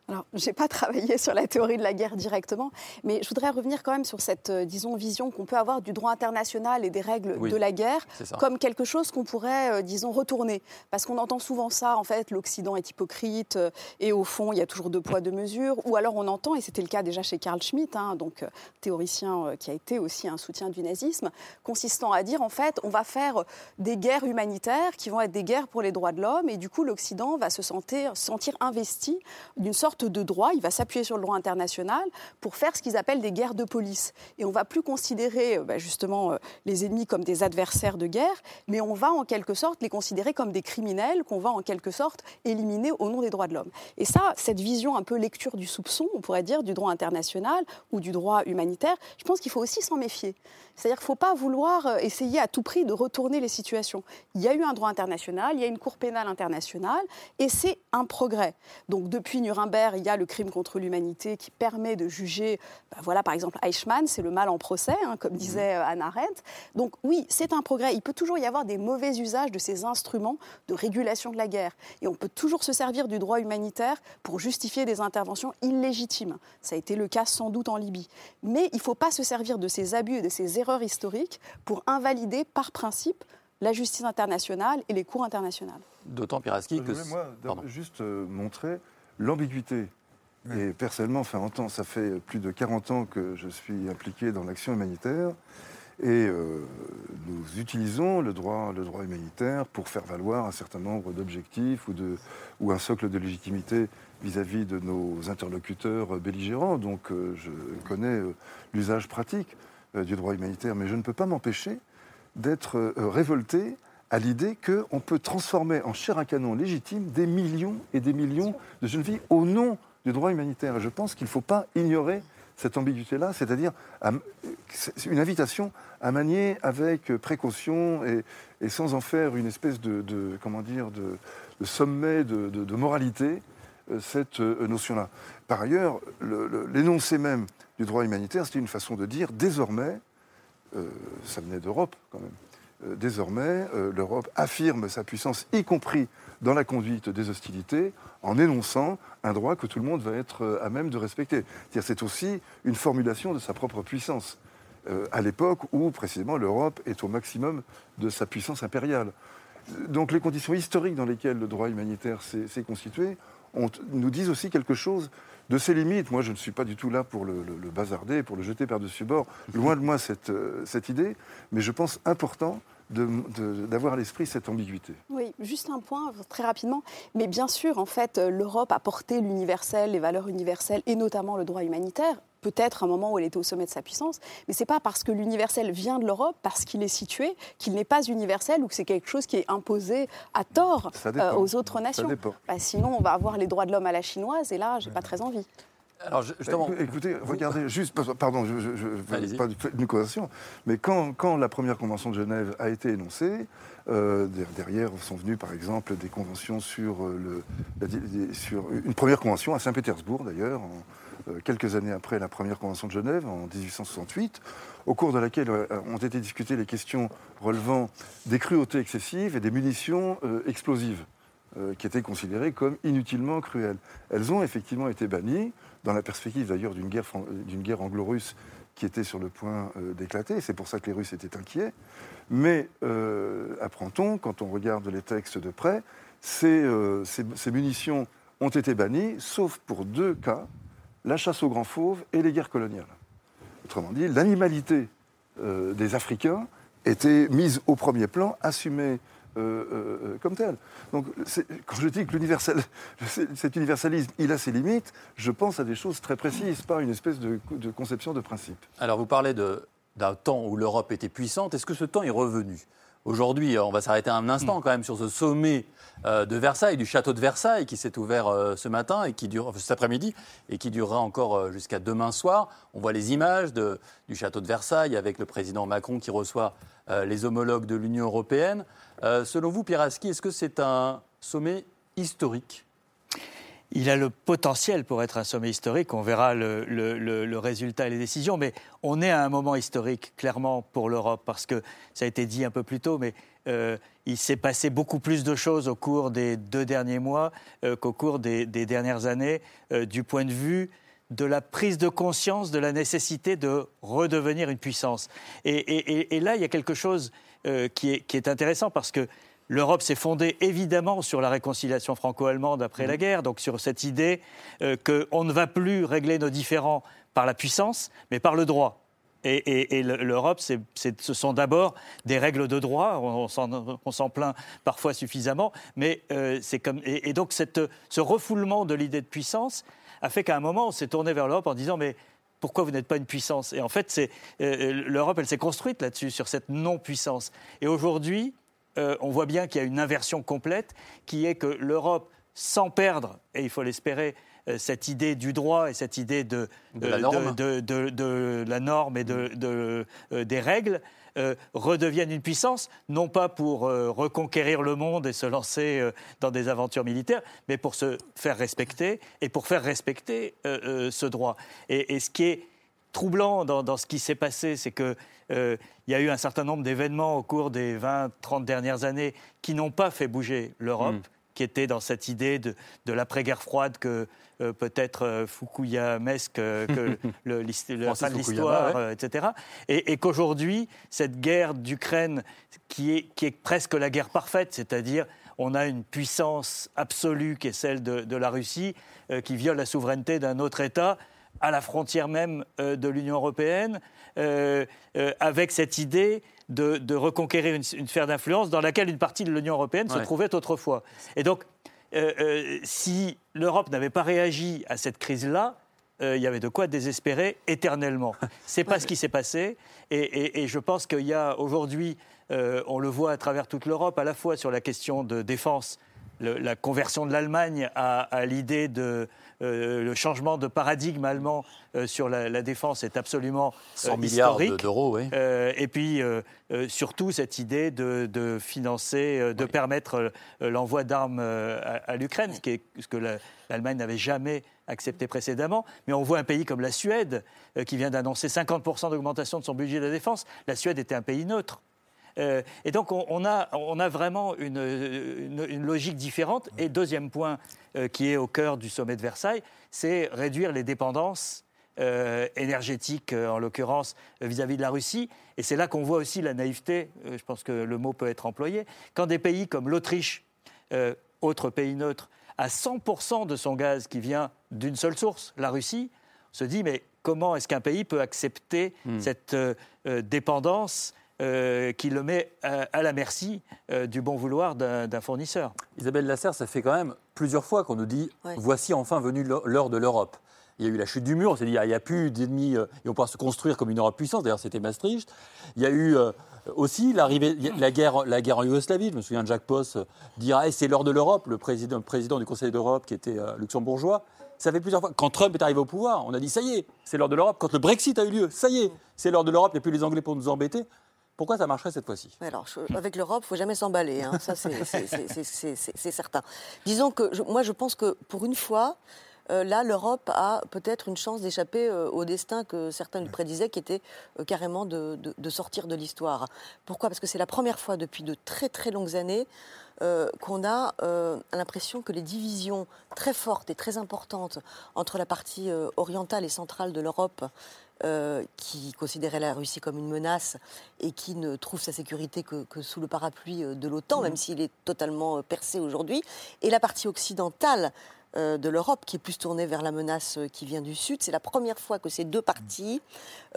Alors, je n'ai pas travaillé sur la théorie de la guerre directement, mais je voudrais revenir quand même sur cette, euh, disons, vision qu'on peut avoir du droit international et des règles Oui, de la guerre comme quelque chose qu'on pourrait, euh, disons, retourner. Parce qu'on entend souvent ça, en fait, l'Occident est hypocrite euh, et au fond, il y a toujours deux poids, deux mesures. Ou alors on entend, et c'était le cas déjà chez Karl Schmitt, hein, donc théoricien qui a été aussi un soutien du nazisme, consistant à dire, en fait, on va faire des guerres humanitaires qui vont être des guerres pour les droits de l'homme, et du coup, l'Occident va se sentir, sentir investi d'une sorte de droit, il va s'appuyer sur le droit international pour faire ce qu'ils appellent des guerres de police. Et on va plus considérer euh, bah, justement euh, les ennemis comme des adversaires de guerre, mais on va en quelque sorte les considérer comme des criminels qu'on va en quelque sorte éliminer au nom des droits de l'homme. Et ça, cette vision un peu lecture du soupçon, on pourrait dire, du droit international ou du droit humanitaire, je pense qu'il faut aussi s'en méfier. C'est-à-dire qu'il ne faut pas vouloir euh, essayer à tout prix de retourner les situations. Il y a eu un droit international, il y a une Cour pénale internationale, et c'est un progrès. Donc depuis Nuremberg, il y a le crime contre l'humanité qui permet de juger, bah, voilà par exemple Eichmann, c'est le mal en procès, hein, comme disait euh, Hannah Arendt. Donc oui, c'est un progrès. Il peut toujours y avoir des mauvais usages de ces instruments de régulation de la guerre. Et on peut toujours se servir du droit humanitaire pour justifier des interventions illégitimes. Ça a été le cas sans doute en Libye. Mais il ne faut pas se servir de ces abus et de ces erreurs historiques pour invalider par principe la justice internationale et les cours internationales. D'autant, Piraski, Je que... voulais, moi, Pardon. juste euh, montrer l'ambiguïté. Et personnellement, enfin, en temps, ça fait plus de 40 ans que je suis impliqué dans l'action humanitaire. Et euh, nous utilisons le droit, le droit humanitaire pour faire valoir un certain nombre d'objectifs ou, de, ou un socle de légitimité vis-à-vis de nos interlocuteurs belligérants. Donc euh, je connais euh, l'usage pratique du droit humanitaire, mais je ne peux pas m'empêcher d'être révolté à l'idée qu'on peut transformer en chair à canon légitime des millions et des millions de jeunes filles au nom du droit humanitaire. Et je pense qu'il ne faut pas ignorer cette ambiguïté-là, c'est-à-dire c'est une invitation à manier avec précaution et, sans en faire une espèce de, comment dire, de, sommet de, moralité, euh, cette euh, notion-là. Par ailleurs, le- le- l'énoncé même du droit humanitaire, c'était une façon de dire désormais, euh, ça venait d'Europe quand même, euh, désormais, euh, l'Europe affirme sa puissance, y compris dans la conduite des hostilités, en énonçant un droit que tout le monde va être euh, à même de respecter. C'est aussi une formulation de sa propre puissance, euh, à l'époque où précisément l'Europe est au maximum de sa puissance impériale. Donc les conditions historiques dans lesquelles le droit humanitaire s'est constitué ont- nous disent aussi quelque chose de ses limites. Moi, je ne suis pas du tout là pour le, le- le bazarder, pour le jeter par-dessus bord. Loin de moi cette, euh, cette idée, mais je pense important d'avoir à l'esprit cette ambiguïté. Oui, juste un point très rapidement. Mais bien sûr, en fait, euh, l'Europe a porté l'universel, les valeurs universelles et notamment le droit humanitaire. Peut-être un moment où elle était au sommet de sa puissance, mais c'est pas parce que l'universel vient de l'Europe, parce qu'il est situé, qu'il n'est pas universel ou que c'est quelque chose qui est imposé à tort euh, aux autres Ça nations. dépend. Bah, sinon, on va avoir les droits de l'homme à la chinoise, et là, j'ai pas très envie. Alors, justement, Écou- Écoutez, regardez, juste, pardon, je ne pas une conversation, mais quand, quand la première convention de Genève a été énoncée, euh, der- derrière sont venues par exemple des conventions sur, euh, le, la sur une première convention à Saint-Pétersbourg d'ailleurs, en, quelques années après la première Convention de Genève, en 1868, au cours de laquelle euh, ont été discutées les questions relevant des cruautés excessives et des munitions euh, explosives, qui étaient considérées comme inutilement cruelles. Elles ont effectivement été bannies, dans la perspective d'ailleurs d'une guerre, guerre anglo-russe qui était sur le point d'éclater. C'est pour ça que les Russes étaient inquiets. Mais apprend-on, quand on regarde les textes de près, ces, ces munitions ont été bannies, sauf pour deux cas, la chasse aux grands fauves et les guerres coloniales. Autrement dit, l'animalité euh, des Africains était mise au premier plan, assumée euh, euh, comme telle. Donc, quand je dis que cet universalisme, il a ses limites, je pense à des choses très précises, pas une espèce de, de conception de principe. Alors, vous parlez d'un temps où l'Europe était puissante. Est-ce que ce temps est revenu? Aujourd'hui, on va s'arrêter un instant mm. quand même sur ce sommet euh, de Versailles, du château de Versailles, qui s'est ouvert euh, ce matin et qui dure cet après-midi et qui durera encore euh, jusqu'à demain soir. On voit les images du château de Versailles avec le président Macron qui reçoit les homologues de l'Union européenne. selon vous, Pierre Aski, est-ce que c'est un sommet historique? Il a le potentiel pour être un sommet historique. On verra le, résultat et les décisions. Mais on est à un moment historique, clairement, pour l'Europe, parce que ça a été dit un peu plus tôt, mais euh, il s'est passé beaucoup plus de choses au cours des deux derniers mois euh, qu'au cours des, dernières années, euh, du point de vue de la prise de conscience de la nécessité de redevenir une puissance. Et, là, il y a quelque chose qui est intéressant parce que L'Europe s'est fondée évidemment sur la réconciliation franco-allemande après la mmh. guerre, donc sur cette idée euh, qu'on ne va plus régler nos différends par la puissance, mais par le droit. Et, l'Europe, ce sont d'abord des règles de droit. On, s'en plaint parfois suffisamment, mais euh, c'est comme et, donc ce refoulement de l'idée de puissance a fait qu'à un moment, on s'est tourné vers l'Europe en disant mais pourquoi vous n'êtes pas une puissance? Et en fait, euh, l'Europe, elle s'est construite là-dessus, sur cette non-puissance. Et aujourd'hui, euh, on voit bien qu'il y a une inversion complète, qui est que l'Europe, sans perdre, et il faut l'espérer, euh, cette idée du droit et cette idée de, la, norme. et de, euh, des règles, redeviennent une puissance, non pas pour reconquérir le monde et se lancer dans des aventures militaires, mais pour se faire respecter et pour faire respecter ce droit. Et, ce qui est troublant dans ce qui s'est passé, c'est que euh, il y a eu un certain nombre d'événements au cours des 20-30 dernières années qui n'ont pas fait bouger l'Europe. Mm. qui était dans cette idée de, l'après-guerre froide que euh, peut-être euh, Fukuyamesque, que le, la fin de l'histoire, etc. Et, qu'aujourd'hui, cette guerre d'Ukraine, qui est, qui est presque la guerre parfaite, c'est-à-dire on a une puissance absolue qui est celle de, la Russie, qui viole la souveraineté d'un autre État à la frontière même de l'Union européenne, euh, euh, avec cette idée de, reconquérir une, sphère d'influence dans laquelle une partie de l'Union européenne se trouvait autrefois. Et donc, euh, si l'Europe n'avait pas réagi à cette crise-là, il y avait de quoi désespérer éternellement. C'est pas ce qui s'est passé, et, je pense qu'il y a aujourd'hui, on le voit à travers toute l'Europe, à la fois sur la question de défense, la conversion de l'Allemagne à l'idée de euh, le changement de paradigme allemand euh, sur la, défense est absolument 100 euh, milliards d'euros, oui. et puis surtout cette idée de, financer, de permettre l'envoi d'armes à, l'Ukraine, ce, ce que l'Allemagne n'avait jamais accepté précédemment. Mais on voit un pays comme la Suède, qui vient d'annoncer 50% d'augmentation de son budget de la défense. La Suède était un pays neutre. Euh, et donc on, a, vraiment une, logique différente. Et deuxième point euh, qui est au cœur du sommet de Versailles, c'est réduire les dépendances euh, énergétiques, en l'occurrence, vis-à-vis de la Russie. Et c'est là qu'on voit aussi la naïveté, je pense que le mot peut être employé, quand des pays comme l'Autriche, autre pays neutre, a 100% de son gaz qui vient d'une seule source, la Russie, on se dit mais comment est-ce qu'un pays peut accepter hmm. cette dépendance euh, qui le met à, la merci euh, du bon vouloir d'un fournisseur. Isabelle Lasserre, ça fait quand même plusieurs fois qu'on nous dit voici enfin venu l'heure de l'Europe. Il y a eu la chute du mur, on s'est dit il n'y a plus d'ennemis euh, et on pourra se construire comme une Europe puissante. D'ailleurs, c'était Maastricht. Il y a eu aussi l'arrivée, la guerre, la guerre en Yougoslavie. Je me souviens de Jacques Poss dire ah, c'est l'heure de l'Europe, le président, président du Conseil d'Europe qui était luxembourgeois. Ça fait plusieurs fois. Quand Trump est arrivé au pouvoir, on a dit ça y est, c'est l'heure de l'Europe. Quand le Brexit a eu lieu, ça y est, c'est l'heure de l'Europe. Il n'y a plus les Anglais pour nous embêter. Pourquoi ça marcherait cette fois-ci? Alors, avec l'Europe, il ne faut jamais s'emballer, hein. ça c'est certain. Disons que moi je pense que pour une fois, euh, là, l'Europe a peut-être une chance d'échapper euh, au destin que certains lui prédisaient, qui était euh, carrément de, de- de sortir de l'histoire. Pourquoi? Parce que c'est la première fois depuis de très très longues années qu'on a l'impression que les divisions très fortes et très importantes entre la partie orientale et centrale de l'Europe, euh, qui considérait la Russie comme une menace et qui ne trouve sa sécurité que, que sous le parapluie euh, de l'OTAN, même s'il est totalement euh, percé aujourd'hui, et la partie occidentale de l'Europe, qui est plus tournée vers la menace euh, qui vient du Sud. C'est la première fois que ces deux parties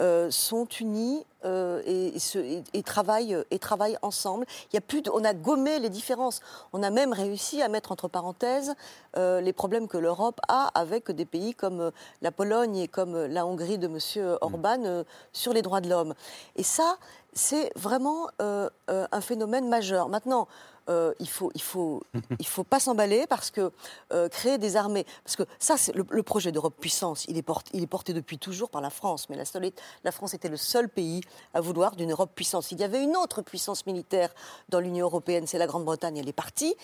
euh, sont unies euh, et, travaillent, et travaillent ensemble. Il y a plus on a gommé les différences. On a même réussi à mettre entre parenthèses euh, les problèmes que l'Europe a avec des pays comme euh, la Pologne et comme euh, la Hongrie de M. Orban euh, sur les droits de l'homme. Et ça, c'est vraiment euh, euh, un phénomène majeur. Maintenant, euh, il faut, il faut, il faut pas s'emballer parce que euh, créer des armées, parce que ça, c'est le, le projet d'Europe puissance. Il est, porté, il est porté depuis toujours par la France, mais la, seule- la France était le seul pays à vouloir d'une Europe puissance. Il y avait une autre puissance militaire dans l'Union européenne, c'est la Grande-Bretagne. Elle est partie,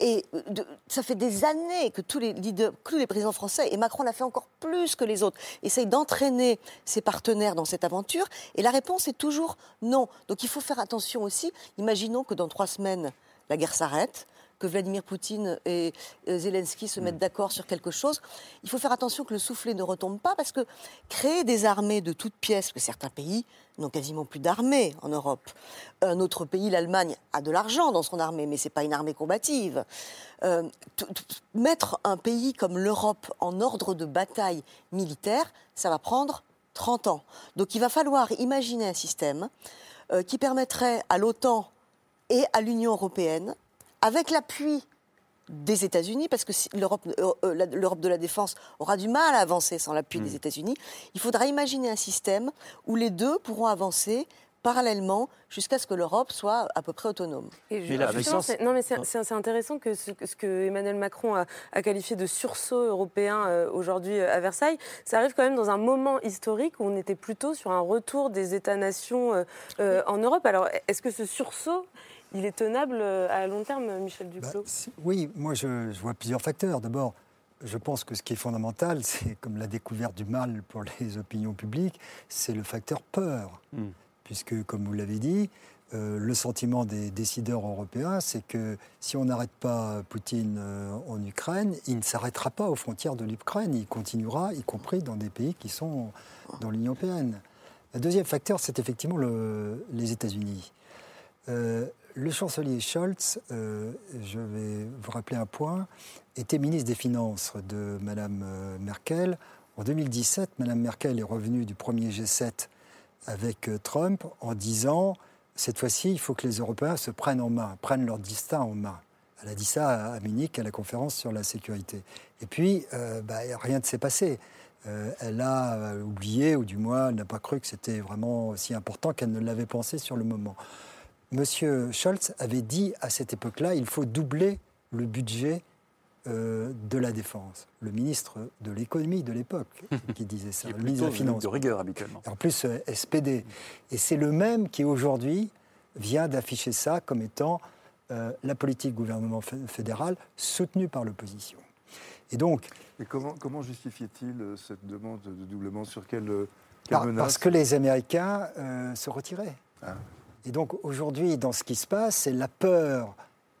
et euh, de- ça fait des années que tous les leaders, tous les présidents français et Macron l'a fait encore plus que les autres, essayent d'entraîner ses partenaires dans cette aventure. Et la réponse est toujours non. Donc il faut faire attention aussi. Imaginons que dans trois semaines la guerre s'arrête, que Vladimir Poutine et Zelensky se mettent d'accord sur quelque chose. Il faut faire attention que le soufflet ne retombe pas parce que créer des armées de toutes pièces, parce que certains pays n'ont quasiment plus d'armée en Europe. Un autre pays, l'Allemagne, a de l'argent dans son armée, mais ce n'est pas une armée combative. Euh, mettre un pays comme l'Europe en ordre de bataille militaire, ça va prendre 30 ans. Donc il va falloir imaginer un système euh, qui permettrait à l'OTAN et à l'Union européenne, avec l'appui des États-Unis, parce que si l'Europe euh, euh, l'Europe de la défense aura du mal à avancer sans l'appui des États-Unis, il faudra imaginer un système où les deux pourront avancer parallèlement jusqu'à ce que l'Europe soit à peu près autonome. Et je- justement, c'est- non, mais c'est c'est- c'est intéressant que ce, ce que Emmanuel Macron a, a qualifié de sursaut européen euh, aujourd'hui à Versailles, ça arrive quand même dans un moment historique où on était plutôt sur un retour des États-nations euh, en Europe. Alors, est-ce que ce sursaut, il est tenable euh, à long terme, Michel Duclos Oui, moi je, je vois plusieurs facteurs. D'abord, je pense que ce qui est fondamental, c'est comme la découverte du mal pour les opinions publiques, c'est le facteur peur. Puisque, comme vous l'avez dit, euh, le sentiment des décideurs européens, c'est que si on n'arrête pas Poutine euh, en Ukraine, il ne s'arrêtera pas aux frontières de l'Ukraine, il continuera, y compris dans des pays qui sont dans l'Union européenne. Le deuxième facteur, c'est effectivement le- les États-Unis. Euh, le chancelier Scholz, euh, je vais vous rappeler un point, était ministre des Finances de Mme euh, Merkel. En 2017, Mme Merkel est revenue du premier G7 avec euh, Trump en disant cette fois-ci, il faut que les Européens se prennent en main, prennent leur destin en main. Elle a dit ça à- Munich à la conférence sur la sécurité. Et puis, bah, rien ne s'est passé. Elle a oublié, ou du moins, elle n'a pas cru que c'était vraiment aussi important qu'elle ne l'avait pensé sur le moment. Monsieur Scholz avait dit à cette époque-là, il faut doubler le budget euh, de la défense. Le ministre de l'économie de l'époque qui disait ça, Qui est le ministre de la Finance. de rigueur habituellement. En plus, euh, SPD. Et c'est le même qui aujourd'hui vient d'afficher ça comme étant euh, la politique gouvernement fé- fédéral soutenue par l'opposition. Et donc, Et comment, comment justifiait-il cette demande de doublement? Sur quelle, quelle par- menace? parce que les Américains euh, se retiraient. Ah. Et donc aujourd'hui, dans ce qui se passe, c'est la peur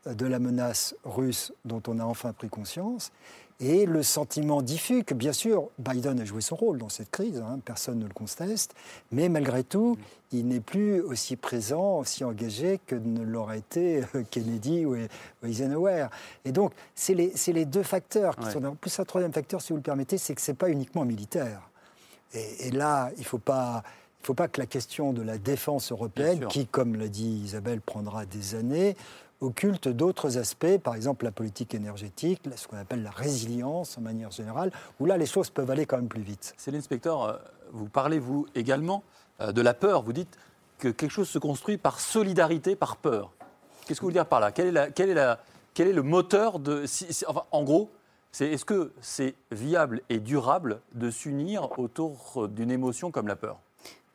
de la menace russe dont on a enfin pris conscience et le sentiment diffus que, bien sûr, Biden a joué son rôle dans cette crise, hein, personne ne le conteste, mais malgré tout, il n'est plus aussi présent, aussi engagé que ne l'aurait été euh, Kennedy ou Eisenhower. Et donc, c'est les, deux facteurs qui Ouais. sont... En plus, un troisième facteur, si vous le permettez, c'est que ce n'est pas uniquement militaire. Et, et là, il ne faut pas... Il ne faut pas que la question de la défense européenne, qui, comme l'a dit Isabelle, prendra des années, occulte d'autres aspects, par exemple la politique énergétique, ce qu'on appelle la résilience en manière générale, où là les choses peuvent aller quand même plus vite. Céline Spector, euh, vous parlez, vous également, euh, de la peur. Vous dites que quelque chose se construit par solidarité, par peur. Qu'est-ce que vous voulez dire par là? Quel est, la- quel est la- quel est le moteur de. si- si- enfin, en gros, c'est est-ce que c'est viable et durable de s'unir autour d'une émotion comme la peur?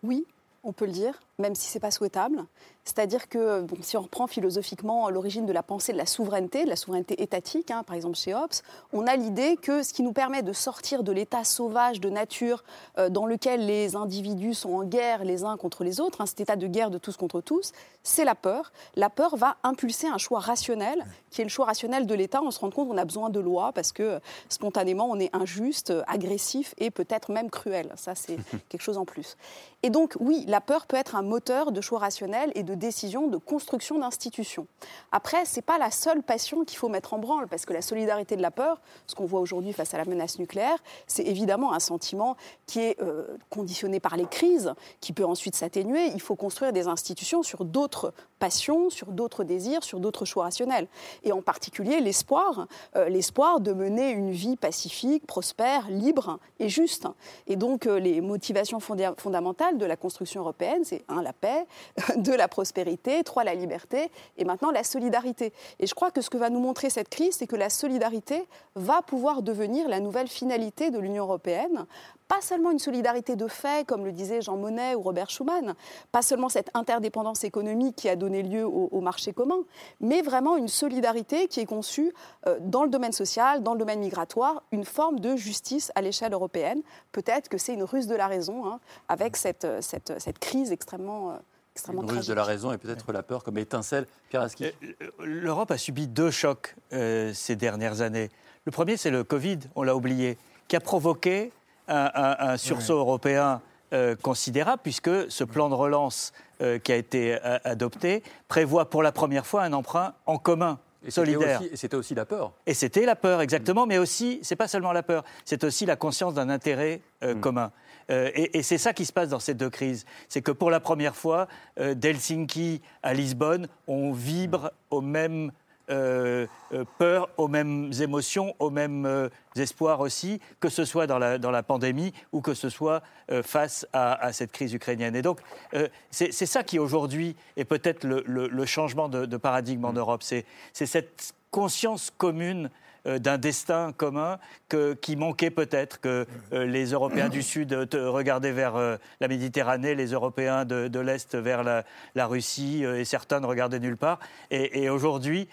Oui, on peut le dire. Même si ce n'est pas souhaitable. C'est-à-dire que bon, si on reprend philosophiquement l'origine de la pensée de la souveraineté, de la souveraineté étatique, hein, par exemple chez Hobbes, on a l'idée que ce qui nous permet de sortir de l'état sauvage de nature euh, dans lequel les individus sont en guerre les uns contre les autres, hein, cet état de guerre de tous contre tous, c'est la peur. La peur va impulser un choix rationnel, qui est le choix rationnel de l'État. On se rend compte qu'on a besoin de lois parce que spontanément on est injuste, agressif et peut-être même cruel. Ça, c'est quelque chose en plus. Et donc, oui, la peur peut être un moteur de choix rationnel et de décision de construction d'institutions. Après, ce n'est pas la seule passion qu'il faut mettre en branle, parce que la solidarité de la peur, ce qu'on voit aujourd'hui face à la menace nucléaire, c'est évidemment un sentiment qui est euh, conditionné par les crises, qui peut ensuite s'atténuer. Il faut construire des institutions sur d'autres passions, sur d'autres désirs, sur d'autres choix rationnels. Et en particulier l'espoir, euh, l'espoir de mener une vie pacifique, prospère, libre et juste. Et donc euh, les motivations fondamentales de la construction européenne, c'est un, la paix, deux, la prospérité, trois, la liberté, et maintenant la solidarité. Et je crois que ce que va nous montrer cette crise, c'est que la solidarité va pouvoir devenir la nouvelle finalité de l'Union européenne pas seulement une solidarité de fait, comme le disait Jean Monnet ou Robert Schuman, pas seulement cette interdépendance économique qui a donné lieu au, marché commun, mais vraiment une solidarité qui est conçue euh, dans le domaine social, dans le domaine migratoire, une forme de justice à l'échelle européenne. Peut-être que c'est une ruse de la raison, hein, avec euh, cette, cette, crise extrêmement... Euh, extrêmement une ruse de la raison et peut-être la peur comme étincelle. Pierre L'Europe a subi deux chocs ces dernières années. Le premier, c'est le Covid, on l'a oublié, qui a provoqué un, sursaut européen euh, considérable, puisque ce plan de relance euh, qui a été euh, adopté prévoit pour la première fois un emprunt en commun. solidaire. et c'était aussi la peur. Et c'était la peur, exactement, mais aussi, c'est pas seulement la peur, c'est aussi la conscience d'un intérêt mm. commun. Et, et c'est ça qui se passe dans ces deux crises. C'est que pour la première fois, d'Helsinki à Lisbonne, on vibre au même euh, euh, peur, aux mêmes émotions, aux mêmes euh, espoirs aussi, que ce soit dans la, dans la pandémie ou que ce soit face à, cette crise ukrainienne. Et donc, c'est ça qui aujourd'hui est peut-être le, changement de, de, paradigme en mm. Europe. C'est cette conscience commune euh, d'un destin commun qui manquait peut-être, que euh, les Européens du Sud euh, regardaient vers la Méditerranée, les Européens de, l'Est vers la, Russie, et certains ne regardaient nulle part. Et, aujourd'hui,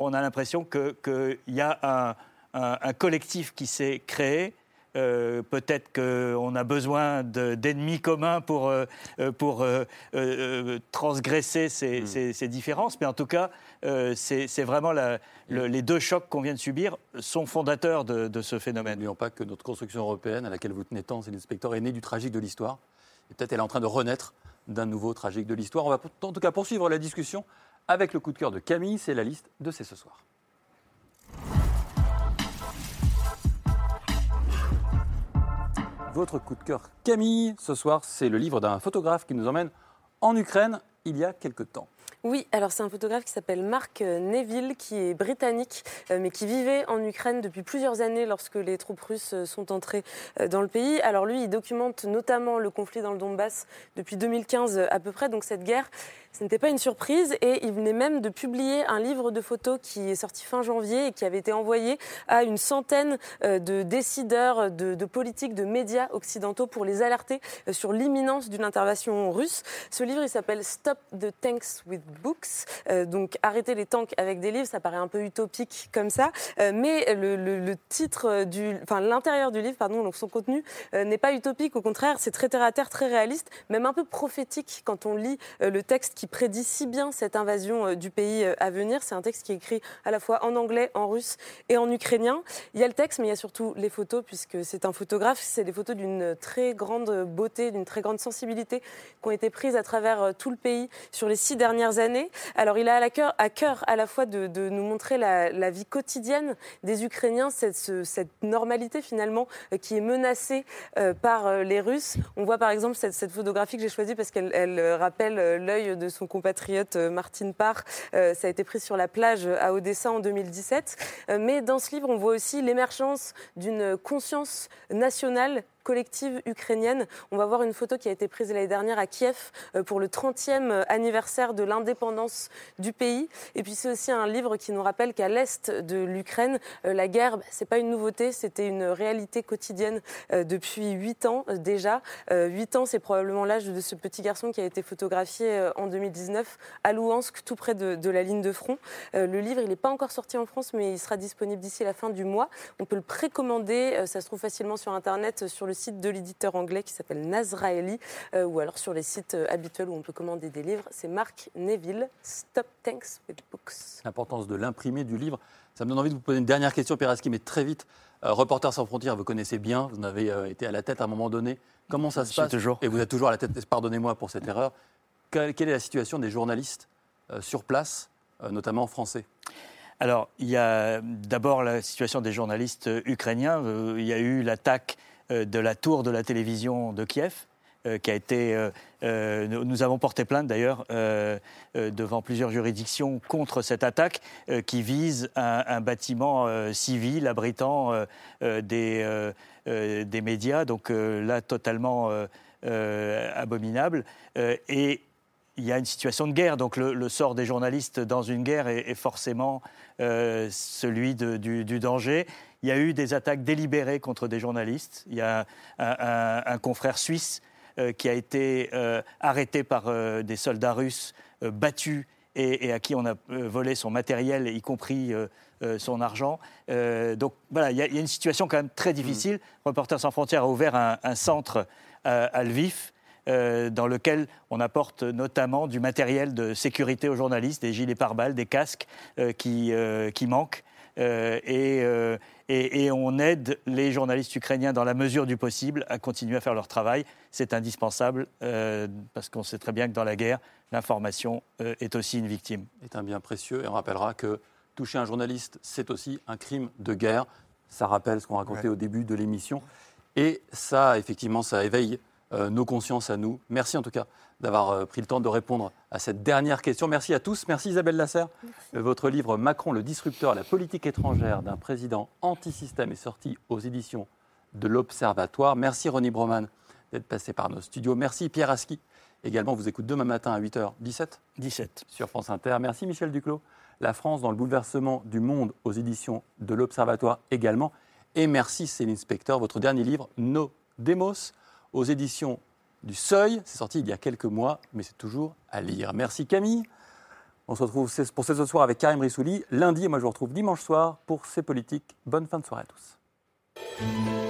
on a l'impression qu'il y a un collectif qui s'est créé euh, peut-être qu'on a besoin d'ennemis communs pour, euh, euh, pour transgresser hmm. ces, différences, mais en tout cas, c'est vraiment les deux chocs qu'on vient de subir sont fondateurs de, ce phénomène. N'oublions pas que notre construction européenne, à laquelle vous tenez tant, c'est l'inspecteur, est née du tragique de l'histoire. Et peut-être elle est en train de renaître d'un nouveau tragique de l'histoire. On va en tout cas poursuivre la discussion avec le coup de cœur de Camille. C'est la liste de C'est ce soir. Votre coup de cœur, Camille, ce soir, c'est le livre d'un photographe qui nous emmène en Ukraine il y a quelque temps. Oui, alors c'est un photographe qui s'appelle Marc euh, Neville, qui est britannique, euh, mais qui vivait en Ukraine depuis plusieurs années lorsque les troupes russes euh, sont entrées dans le pays. Alors lui, il documente notamment le conflit dans le Donbass depuis 2015 à peu près, donc cette guerre ce n'était pas une surprise et il venait même de publier un livre de photos qui est sorti fin janvier et qui avait été envoyé à une centaine de décideurs, de, politiques, de médias occidentaux pour les alerter sur l'imminence d'une intervention russe. Ce livre, il s'appelle Stop the Tanks with Books. Euh, donc arrêter les tanks avec des livres, ça paraît un peu utopique comme ça, mais le, titre du, enfin l'intérieur du livre, pardon, donc son contenu n'est pas utopique. Au contraire, c'est très terre à terre, très réaliste, même un peu prophétique quand on lit le texte qui prédit si bien cette invasion euh, du pays euh, à venir. C'est un texte qui est écrit à la fois en anglais, en russe et en ukrainien. Il y a le texte, mais il y a surtout les photos, puisque c'est un photographe. C'est des photos d'une très grande beauté, d'une très grande sensibilité, qui ont été prises à travers euh, tout le pays sur les six années. Alors, il a à cœur à, cœur à la fois de, nous montrer la, vie quotidienne des Ukrainiens, cette, cette normalité finalement qui est menacée par les Russes. On voit par exemple cette, photographie que j'ai choisie parce qu'elle rappelle l'œil de son compatriote euh, Martine Parr. Euh, ça a été pris sur la plage à Odessa en 2017. Euh, mais dans ce livre, on voit aussi l'émergence d'une conscience nationale collective ukrainienne. On va voir une photo qui a été prise l'année dernière à Kiev pour le 30e anniversaire de l'indépendance du pays. Et puis c'est aussi un livre qui nous rappelle qu'à l'est de l'Ukraine, la guerre, bah, c'est pas une nouveauté, c'était une réalité quotidienne depuis huit ans déjà. Huit ans, c'est probablement l'âge de ce petit garçon qui a été photographié en 2019 à Louhansk, tout près de, de la ligne de front. le livre, il n'est pas encore sorti en France, mais il sera disponible d'ici la fin du mois. On peut le précommander, euh, ça se trouve facilement sur Internet, euh, sur le site de l'éditeur anglais qui s'appelle Nazraeli, euh, ou alors sur les sites habituels où on peut commander des livres. C'est Marc Neville, Stop Thanks with Books. L'importance de l'imprimer du livre. Ça me donne envie de vous poser une dernière question, Peraski, mais très vite. Reporter sans frontières, vous connaissez bien, vous en avez été à la tête à un moment donné. Comment ça se passe toujours. Et vous êtes toujours à la tête, pardonnez-moi pour cette erreur. Quelle, est la situation des journalistes sur place, notamment français? Alors, il y a d'abord la situation des journalistes euh, ukrainiens. Euh, il y a eu l'attaque euh, de la tour de la télévision de Kiev. qui a été. nous avons porté plainte d'ailleurs devant plusieurs juridictions contre cette attaque qui vise un, bâtiment civil abritant des, des médias, donc là totalement abominable. et il y a une situation de guerre, donc le, sort des journalistes dans une guerre est, forcément euh, celui du, danger. Il y a eu des attaques délibérées contre des journalistes. Il y a un, confrère suisse euh, qui a été euh, arrêté par des soldats russes, battus et, à qui on a volé son matériel, y compris son argent. donc voilà, il y, a, une situation quand même très difficile. Mmh. Reporters sans frontières a ouvert un, centre à Lviv euh, dans lequel on apporte notamment du matériel de sécurité aux journalistes, des gilets pare-balles, des casques euh, qui, euh, qui manquent. Et, et, on aide les journalistes ukrainiens dans la mesure du possible à continuer à faire leur travail. C'est indispensable parce qu'on sait très bien que dans la guerre, l'information est aussi une victime. C'est un bien précieux et on rappellera que toucher un journaliste, c'est aussi un crime de guerre. Ça rappelle ce qu'on racontait au début de l'émission. Et ça, effectivement, ça éveille euh, nos consciences à nous. Merci en tout cas d'avoir euh, pris le temps de répondre à cette dernière question. Merci à tous. Merci Isabelle Lasserre. Euh, votre livre Macron, le disrupteur, la politique étrangère d'un président anti-système est sorti aux éditions de l'Observatoire. Merci Ronnie Broman d'être passé par nos studios. Merci Pierre Aski. Également, vous écoute demain matin à 8h17 17 sur France Inter. Merci Michel Duclos. La France dans le bouleversement du monde aux éditions de l'Observatoire également. Et merci Céline Spector, votre dernier livre, Nos Demos aux éditions du Seuil. C'est sorti il y a quelques mois, mais c'est toujours à lire. Merci Camille. On se retrouve pour ce soir avec Karim Rissouli. Lundi, et moi je vous retrouve dimanche soir pour C'est Politique. Bonne fin de soirée à tous.